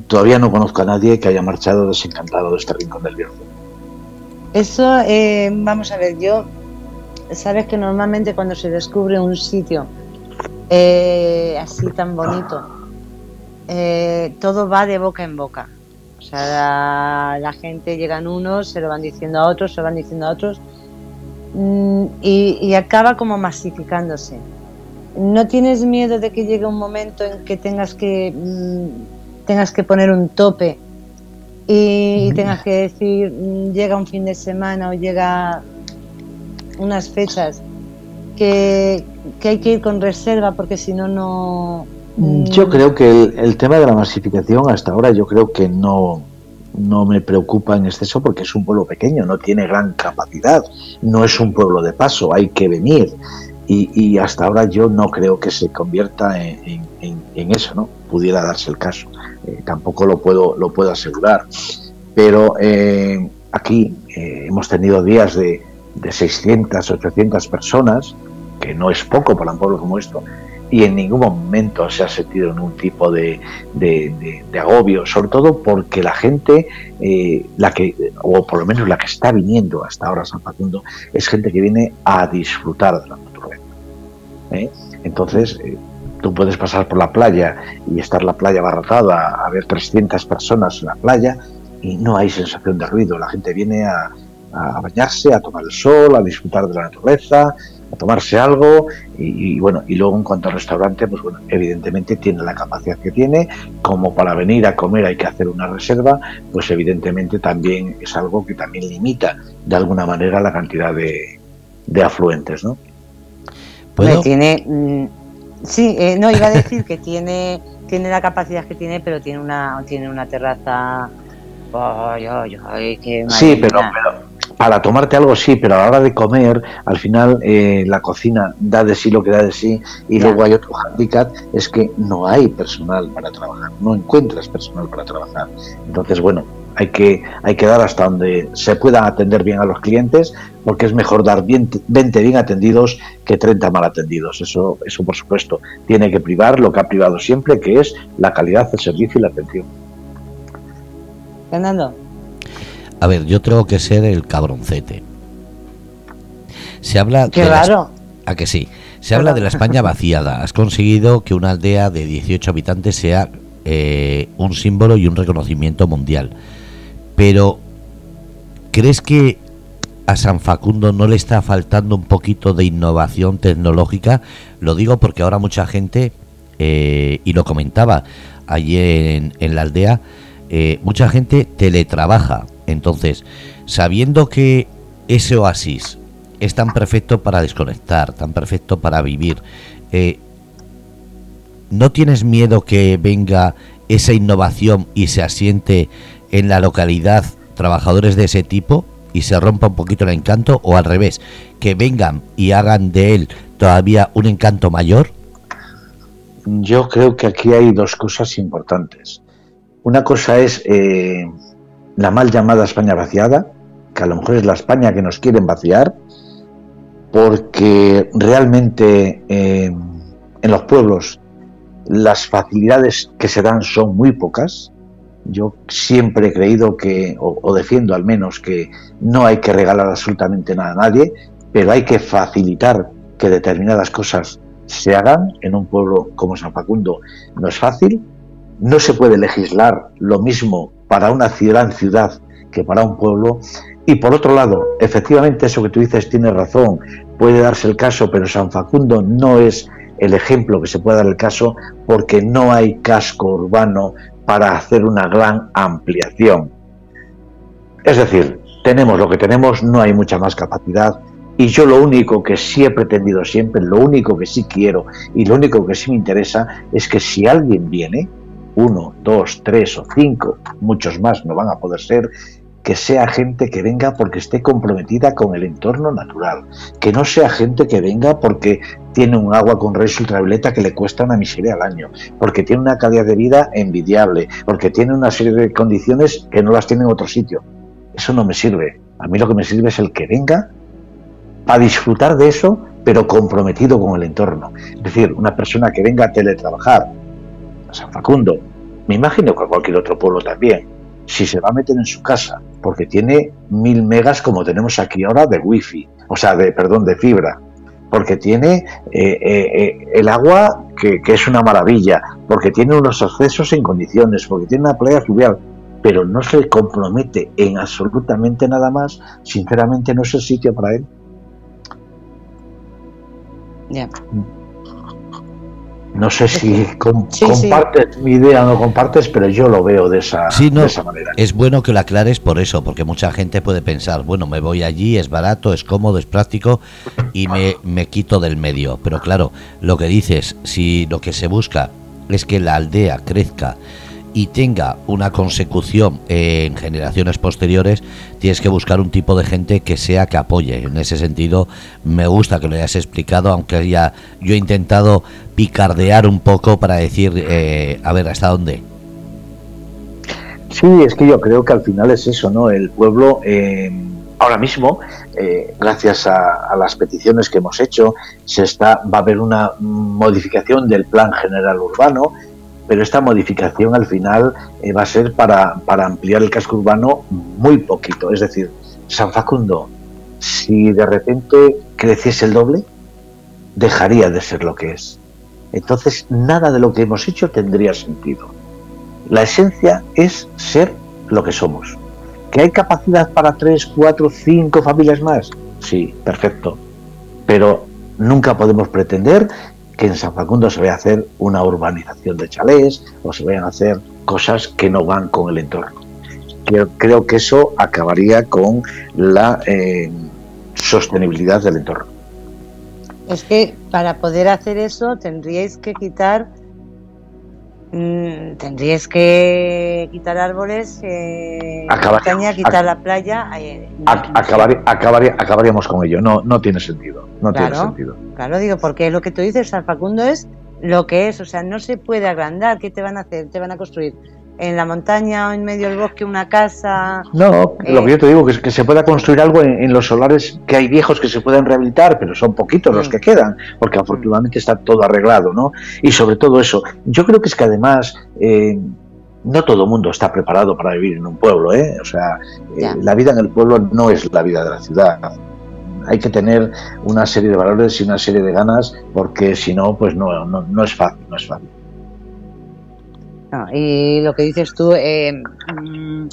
todavía no conozco a nadie que haya marchado desencantado de este rincón del Bierzo. Eso, eh, vamos a ver, yo, sabes que normalmente cuando se descubre un sitio eh, así tan bonito, eh, todo va de boca en boca. O sea, la, gente llegan unos, se lo van diciendo a otros, se lo van diciendo a otros, mm, y, y acaba como masificándose. ¿No tienes miedo de que llegue un momento en que tengas que, mm, tengas que poner un tope y, tengas que decir, mm, llega un fin de semana o llega unas fechas que, que hay que ir con reserva porque si no, no... mm, Yo creo que el, el tema de la masificación hasta ahora yo creo que no, no me preocupa en exceso porque es un pueblo pequeño, no tiene gran capacidad, no es un pueblo de paso, hay que venir. Y, y hasta ahora yo no creo que se convierta en, en- eso, ¿no? Pudiera darse el caso. Eh, tampoco lo puedo, lo puedo asegurar. Pero eh, aquí eh, hemos tenido días de, de 600, 800 personas, que no es poco para un pueblo como esto, y en ningún momento se ha sentido ningún tipo de, de- agobio, sobre todo porque la gente, la que, o por lo menos la que está viniendo hasta ahora a San Facundo, es gente que viene a disfrutar de la. ¿Eh? Entonces, eh, tú puedes pasar por la playa y estar la playa abarrotada, a ver 300 personas en la playa y no hay sensación de ruido. La gente viene a, bañarse, a tomar el sol, a disfrutar de la naturaleza, a tomarse algo y, y, bueno, y luego en cuanto al restaurante, pues bueno, evidentemente tiene la capacidad que tiene, como para venir a comer hay que hacer una reserva, pues evidentemente también es algo que también limita de alguna manera la cantidad de, de afluentes, ¿no? Tiene, mm, sí, eh, no, iba a decir que tiene, tiene la capacidad que tiene, pero tiene una, tiene una terraza... Qué Sí, pero, pero para tomarte algo sí, pero a la hora de comer, al final eh, la cocina da de sí lo que da de sí y Ya. luego hay otro handicap, es que no hay personal para trabajar, no encuentras personal para trabajar. Entonces, bueno, hay que, hay que dar hasta donde se pueda atender bien a los clientes, porque es mejor dar bien, 20 bien atendidos que 30 mal atendidos. Eso, eso, por supuesto, tiene que privar lo que ha privado siempre, que es la calidad del servicio y la atención. Fernando, A ver, yo tengo que ser el cabroncete. Se habla qué raro. a que sí. Se habla de la España vaciada. Has conseguido que una aldea de 18 habitantes sea eh, un símbolo y un reconocimiento mundial. Pero, ¿crees que a San Facundo no le está faltando un poquito de innovación tecnológica? Lo digo porque ahora mucha gente, eh, y lo comentaba allí en, la aldea, eh, mucha gente teletrabaja. Entonces, sabiendo que ese oasis es tan perfecto para desconectar, tan perfecto para vivir, eh, ¿no tienes miedo que venga esa innovación y se asiente en la localidad trabajadores de ese tipo y se rompa un poquito el encanto o al revés, que vengan y hagan de él todavía un encanto mayor? Yo creo que aquí hay dos cosas importantes. Una cosa es eh, la mal llamada España vaciada, que a lo mejor es la España que nos quieren vaciar, porque realmente eh, en los pueblos las facilidades que se dan son muy pocas. Yo siempre he creído que, o, defiendo al menos, que no hay que regalar absolutamente nada a nadie, pero hay que facilitar que determinadas cosas se hagan. En un pueblo como San Facundo no es fácil. No se puede legislar lo mismo para una gran ciudad que para un pueblo. Y por otro lado, efectivamente eso que tú dices tiene razón, puede darse el caso, pero San Facundo no es el ejemplo que se puede dar el caso porque no hay casco urbano para hacer una gran ampliación. Es decir, tenemos lo que tenemos, no hay mucha más capacidad y yo lo único que sí he pretendido siempre, lo único que sí quiero y lo único que sí me interesa es que si alguien viene, uno, dos, tres o cinco, muchos más no van a poder ser, que sea gente que venga porque esté comprometida con el entorno natural, que no sea gente que venga porque tiene un agua con rayos ultravioleta que le cuesta una miseria al año, porque tiene una calidad de vida envidiable, porque tiene una serie de condiciones que no las tiene en otro sitio. Eso no me sirve. A mí lo que me sirve es el que venga a disfrutar de eso, pero comprometido con el entorno. Es decir, una persona que venga a teletrabajar a San Facundo, me imagino que a cualquier otro pueblo también, si se va a meter en su casa, porque tiene mil megas como tenemos aquí ahora de wifi, o sea, de, perdón, de fibra, porque tiene eh, eh, eh, el agua que, que, es una maravilla, porque tiene unos accesos en condiciones, porque tiene una playa fluvial, pero no se compromete en absolutamente nada más, sinceramente no es el sitio para él. Ya. No sé si compartes mi idea o no compartes, pero yo lo veo de esa, de esa manera. Es bueno que lo aclares por eso, porque mucha gente puede pensar, bueno, me voy allí, es barato, es cómodo, es práctico y me, me quito del medio. Pero claro, lo que dices, si lo que se busca es que la aldea crezca y tenga una consecución en generaciones posteriores, tienes que buscar un tipo de gente que sea que apoye. En ese sentido, me gusta que lo hayas explicado, aunque ya yo he intentado picardear un poco para decir, eh, a ver, ¿hasta dónde? Sí, es que yo creo que al final es eso, ¿no? El pueblo, eh, ahora mismo, eh, gracias a, a, las peticiones que hemos hecho, se está, va a haber una modificación del plan general urbano pero esta modificación al final eh, va a ser para, para ampliar el casco urbano muy poquito. Es decir, San Facundo, si de repente creciese el doble, dejaría de ser lo que es. Entonces, nada de lo que hemos hecho tendría sentido. La esencia es ser lo que somos. ¿Que hay capacidad para tres, cuatro, cinco familias más? Sí, perfecto. Pero nunca podemos pretender en San Facundo se vaya a hacer una urbanización de chalés o se vayan a hacer cosas que no van con el entorno. Creo, creo que eso acabaría con la eh, sostenibilidad del entorno. Es que para poder hacer eso tendríais que quitar Mm, tendrías que quitar árboles, eh, quitar la playa. Eh, acabaríamos con ello. No, no tiene sentido. No claro, tiene sentido. Claro, digo, porque lo que tú dices, San Facundo, es lo que es. O sea, no se puede agrandar. ¿Qué te van a hacer? Te van a construir en la montaña o en medio del bosque una casa. No, lo que yo te digo, es que se pueda construir algo en, los solares que hay viejos que se pueden rehabilitar, pero son poquitos los mm. que quedan, porque afortunadamente está todo arreglado, ¿no? Y sobre todo eso, yo creo que es que además... Eh, no todo el mundo está preparado para vivir en un pueblo, ¿eh? O sea, eh, la vida en el pueblo no es la vida de la ciudad. hay que tener una serie de valores y una serie de ganas, porque si no, pues no, no, no es fácil, no es fácil. Y lo que dices tú, eh, mm,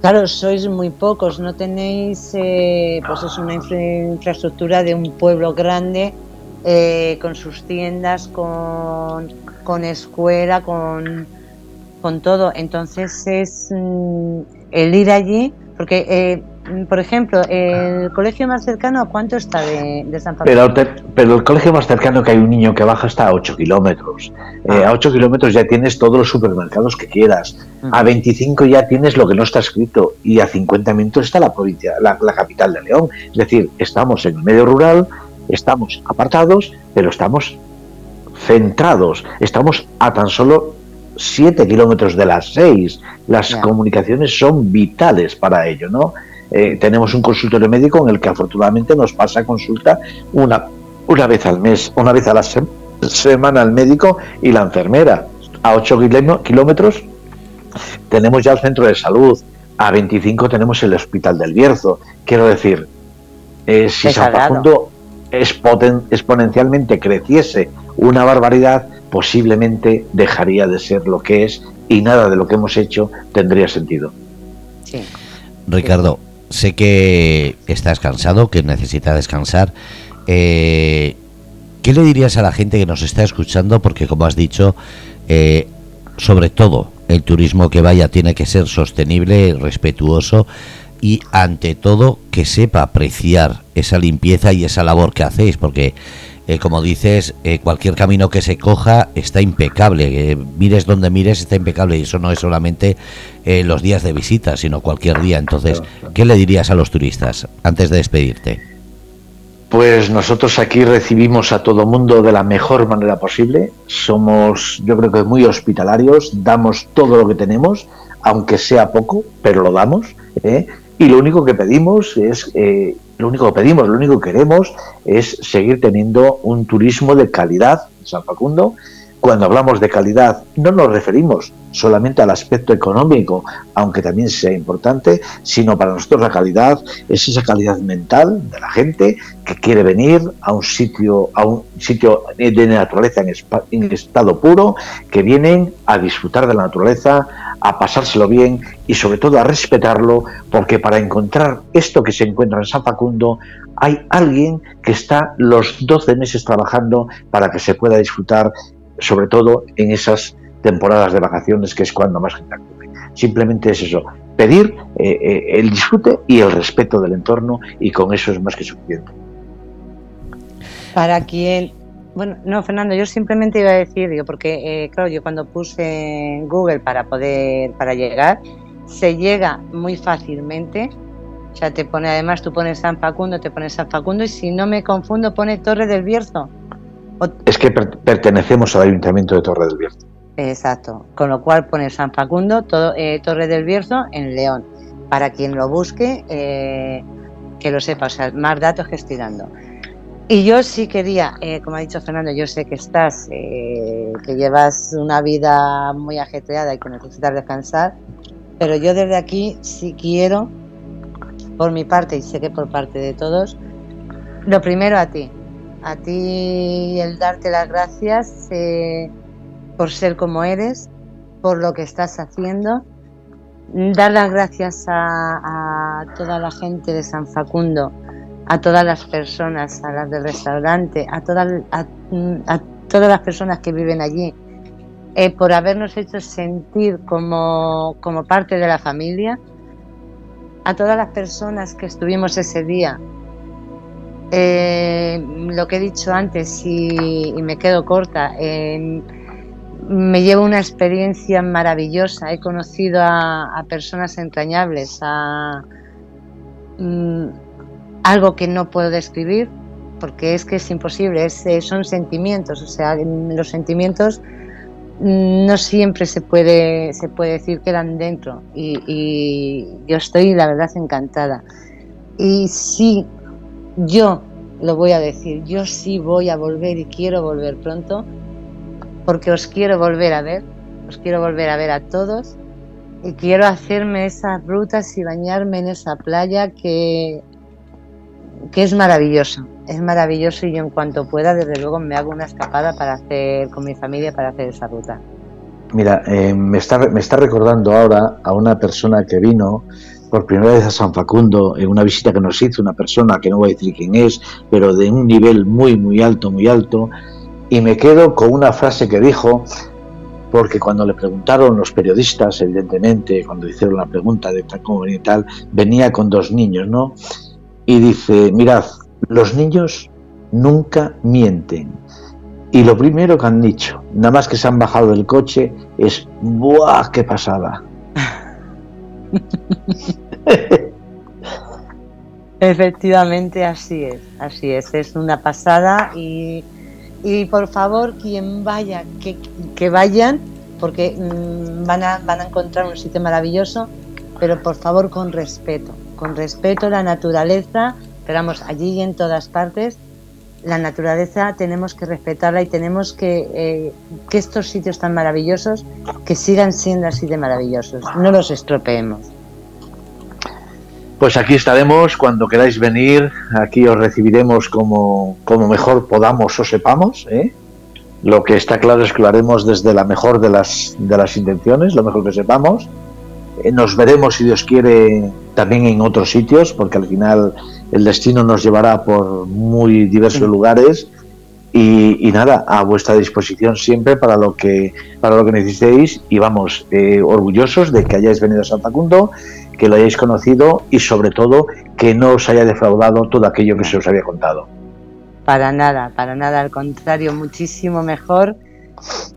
claro, sois muy pocos, no tenéis, eh, pues es una infraestructura de un pueblo grande, eh, con sus tiendas, con, con escuela, con, con todo. Entonces es mm, el ir allí, porque eh, por ejemplo, el colegio más cercano, ¿a cuánto está de, San Francisco? Pero, pero, el colegio más cercano que hay un niño que baja está a 8 kilómetros. Eh, ah. a 8 kilómetros ya tienes todos los supermercados que quieras. A 25 ya tienes lo que no está escrito. Y a 50 minutos está la provincia, la, capital de León. Es decir, estamos en el medio rural, estamos apartados, pero estamos centrados. Estamos a tan solo 7 kilómetros de las 6. Las comunicaciones son vitales para ello, ¿no? Eh, tenemos un consultorio médico en el que afortunadamente nos pasa consulta una, una vez al mes, una vez a la semana el médico y la enfermera. A 8 kilómetros tenemos ya el centro de salud, a 25 tenemos el hospital del Bierzo. Quiero decir, eh, si San Facundo exponencialmente creciese una barbaridad, posiblemente dejaría de ser lo que es y nada de lo que hemos hecho tendría sentido. Ricardo, sé que estás cansado, que necesitas descansar. Eh, ¿Qué le dirías a la gente que nos está escuchando? Porque como has dicho, eh, sobre todo el turismo que vaya tiene que ser sostenible, respetuoso y ante todo que sepa apreciar esa limpieza y esa labor que hacéis, porque eh, como dices, eh, cualquier camino que se coja está impecable. Eh, mires donde mires está impecable y eso no es solamente los días de visita, sino cualquier día. Entonces, ¿qué le dirías a los turistas antes de despedirte? Pues nosotros aquí recibimos a todo mundo de la mejor manera posible. Somos, yo creo que muy hospitalarios, damos todo lo que tenemos, aunque sea poco, pero lo damos. Y lo único que pedimos es lo único que pedimos, lo único que queremos es seguir teniendo un turismo de calidad en San Facundo. Cuando hablamos de calidad no nos referimos solamente al aspecto económico, aunque también sea importante, sino para nosotros la calidad es esa calidad mental de la gente que quiere venir a un sitio, a un sitio de naturaleza en, en estado puro, que vienen a disfrutar de la naturaleza, a pasárselo bien y sobre todo a respetarlo, porque para encontrar esto que se encuentra en San Facundo hay alguien que está los 12 meses trabajando para que se pueda disfrutar, sobre todo en esas temporadas de vacaciones, que es cuando más gente acude. Simplemente es eso, pedir eh, eh, el disfrute y el respeto del entorno y con eso es más que suficiente. Para quien bueno, no, Fernando, yo simplemente iba a decir, digo, porque, eh, claro, yo cuando puse en Google para poder, para llegar, se llega muy fácilmente. O sea, te pone, además, tú pones San Facundo, te pones San Facundo, y si no me confundo, pone Torre del Bierzo. Es que pertenecemos al Ayuntamiento de Torre del Bierzo. Exacto, con lo cual pone San Facundo, todo, eh, Torre del Bierzo en León. Para quien lo busque, eh, que lo sepa, o sea, más datos que estoy dando. Y yo sí quería, eh, como ha dicho Fernando, yo sé que estás, eh, que llevas una vida muy ajetreada y que necesitas descansar, pero yo desde aquí sí quiero, por mi parte y sé que por parte de todos, lo primero a ti, a ti el darte las gracias eh, por ser como eres, por lo que estás haciendo, dar las gracias a toda la gente de San Facundo a todas las personas, a las del restaurante, a, todas las personas que viven allí, eh, por habernos hecho sentir como parte de la familia, a todas las personas que estuvimos ese día. Eh, lo que he dicho antes y, me quedo corta, me llevo una experiencia maravillosa, he conocido a, personas entrañables, a... Mm, algo que no puedo describir porque es que es imposible, eh, son sentimientos, o sea, los sentimientos no siempre se puede, se puede decir que eran dentro y, yo estoy la verdad encantada. Y sí, yo lo voy a decir, yo sí voy a volver y quiero volver pronto porque os quiero volver a ver, os quiero volver a ver a todos y quiero hacerme esas rutas y bañarme en esa playa que que es maravilloso, es maravilloso y yo en cuanto pueda, desde luego me hago una escapada para hacer con mi familia para hacer esa ruta. Mira, eh, me, está, me está recordando ahora a una persona que vino por primera vez a San Facundo en una visita que nos hizo una persona que no voy a decir quién es, pero de un nivel muy, muy alto, muy alto, y me quedo con una frase que dijo, porque cuando le preguntaron los periodistas, evidentemente, cuando hicieron la pregunta de cómo venía y tal, venía con dos niños, ¿no? Y dice, mirad, los niños nunca mienten. Y lo primero que han dicho, nada más que se han bajado del coche, es ¡buah, qué pasada! Efectivamente, así es, así es, es una pasada y, y por favor, quien vaya, que, que vayan, porque mmm, van, a, van a encontrar un sitio maravilloso, pero por favor con respeto, con respeto a la naturaleza, esperamos allí y en todas partes, la naturaleza tenemos que respetarla y tenemos que eh, que estos sitios tan maravillosos que sigan siendo así de maravillosos, no los estropeemos. Pues aquí estaremos cuando queráis venir, aquí os recibiremos como, como mejor podamos o sepamos. ¿eh? Lo que está claro es que lo haremos desde la mejor de las, de las intenciones, lo mejor que sepamos. Eh, nos veremos, si Dios quiere, también en otros sitios, porque al final el destino nos llevará por muy diversos lugares. Y, y, nada, a vuestra disposición siempre para lo que para lo que necesitéis y vamos, eh, orgullosos de que hayáis venido a San Facundo, que lo hayáis conocido y sobre todo que no os haya defraudado todo aquello que se os había contado. Para nada, para nada, al contrario, muchísimo mejor.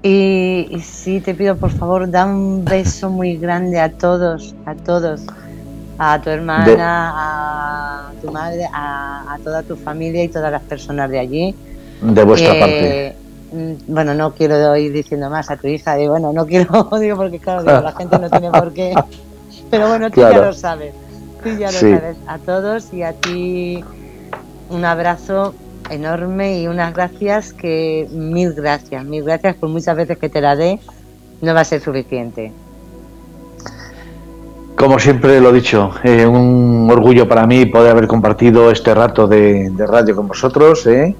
Y, y sí, te pido por favor, da un beso muy grande a todos, a todos, a tu hermana, de... a tu madre, a, a toda tu familia y todas las personas de allí de vuestra eh, parte. Bueno, no quiero ir diciendo más a tu hija, y bueno, no quiero, digo porque claro, digo, la gente no tiene por qué. Pero bueno, tú claro. ya lo sabes, tú ya lo sí. sabes. A todos y a ti un abrazo enorme y unas gracias que mil gracias, mil gracias por muchas veces que te la dé, no va a ser suficiente. Como siempre lo he dicho, eh, un orgullo para mí poder haber compartido este rato de, de radio con vosotros. ¿eh?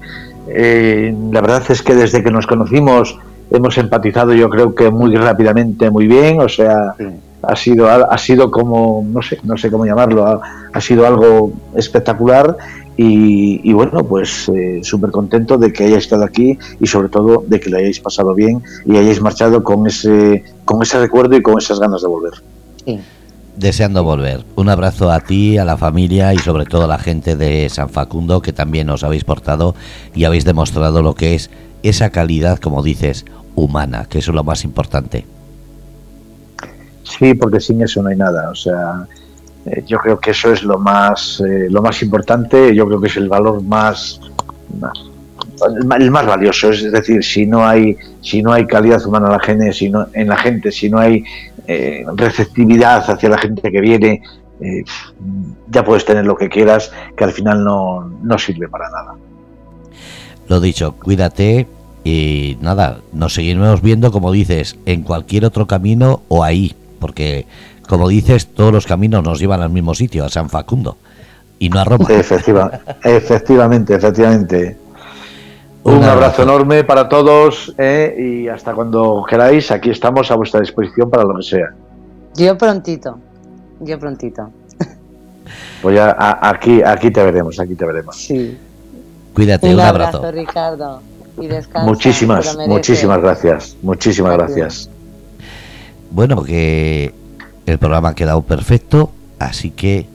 Eh, la verdad es que desde que nos conocimos hemos empatizado yo creo que muy rápidamente muy bien o sea sí. Ha sido ha sido como no sé no sé cómo llamarlo ha, ha sido algo espectacular y, y bueno pues eh, súper contento de que hayáis estado aquí y sobre todo de que lo hayáis pasado bien y hayáis marchado con ese con ese recuerdo y con esas ganas de volver sí deseando volver. Un abrazo a ti, a la familia y sobre todo a la gente de San Facundo que también os habéis portado y habéis demostrado lo que es esa calidad, como dices, humana, que eso es lo más importante. Sí, porque sin eso no hay nada. O sea, eh, yo creo que eso es lo más, eh, lo más importante. Yo creo que es el valor más, el más valioso es decir si no hay si no hay calidad humana en la gente si no, en la gente si no hay eh, receptividad hacia la gente que viene ya puedes tener lo que quieras que al final no, no sirve para nada lo dicho cuídate y nada nos seguiremos viendo como dices en cualquier otro camino o ahí porque como dices todos los caminos nos llevan al mismo sitio a San Facundo y no a Roma Efectiva, efectivamente efectivamente un, abrazo enorme para todos eh, y hasta cuando queráis, aquí estamos a vuestra disposición para lo que sea. Yo prontito, yo prontito. Pues ya a, aquí, aquí te veremos, aquí te veremos. Sí. Cuídate, un, un abrazo. abrazo. Ricardo. Y descansa, muchísimas, muchísimas gracias. Muchísimas gracias. Bueno, que el programa ha quedado perfecto, así que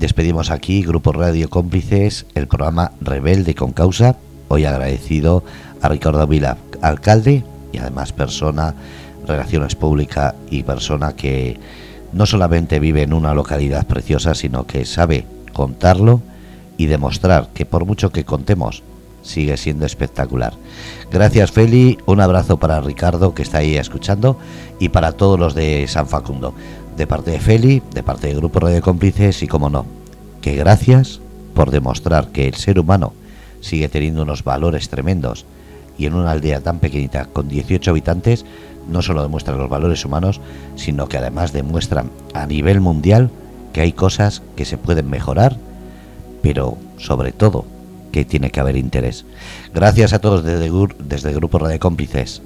despedimos aquí, Grupo Radio Cómplices, el programa Rebelde con Causa hoy agradecido a Ricardo Vila, alcalde y además persona, relaciones públicas y persona que no solamente vive en una localidad preciosa, sino que sabe contarlo y demostrar que por mucho que contemos, sigue siendo espectacular. Gracias Feli, un abrazo para Ricardo que está ahí escuchando y para todos los de San Facundo, de parte de Feli, de parte del Grupo Radio Cómplices y como no, que gracias por demostrar que el ser humano sigue teniendo unos valores tremendos y en una aldea tan pequeñita con 18 habitantes no solo demuestran los valores humanos, sino que además demuestran a nivel mundial que hay cosas que se pueden mejorar pero sobre todo que tiene que haber interés. Gracias a todos desde, desde el Grupo Radio Cómplices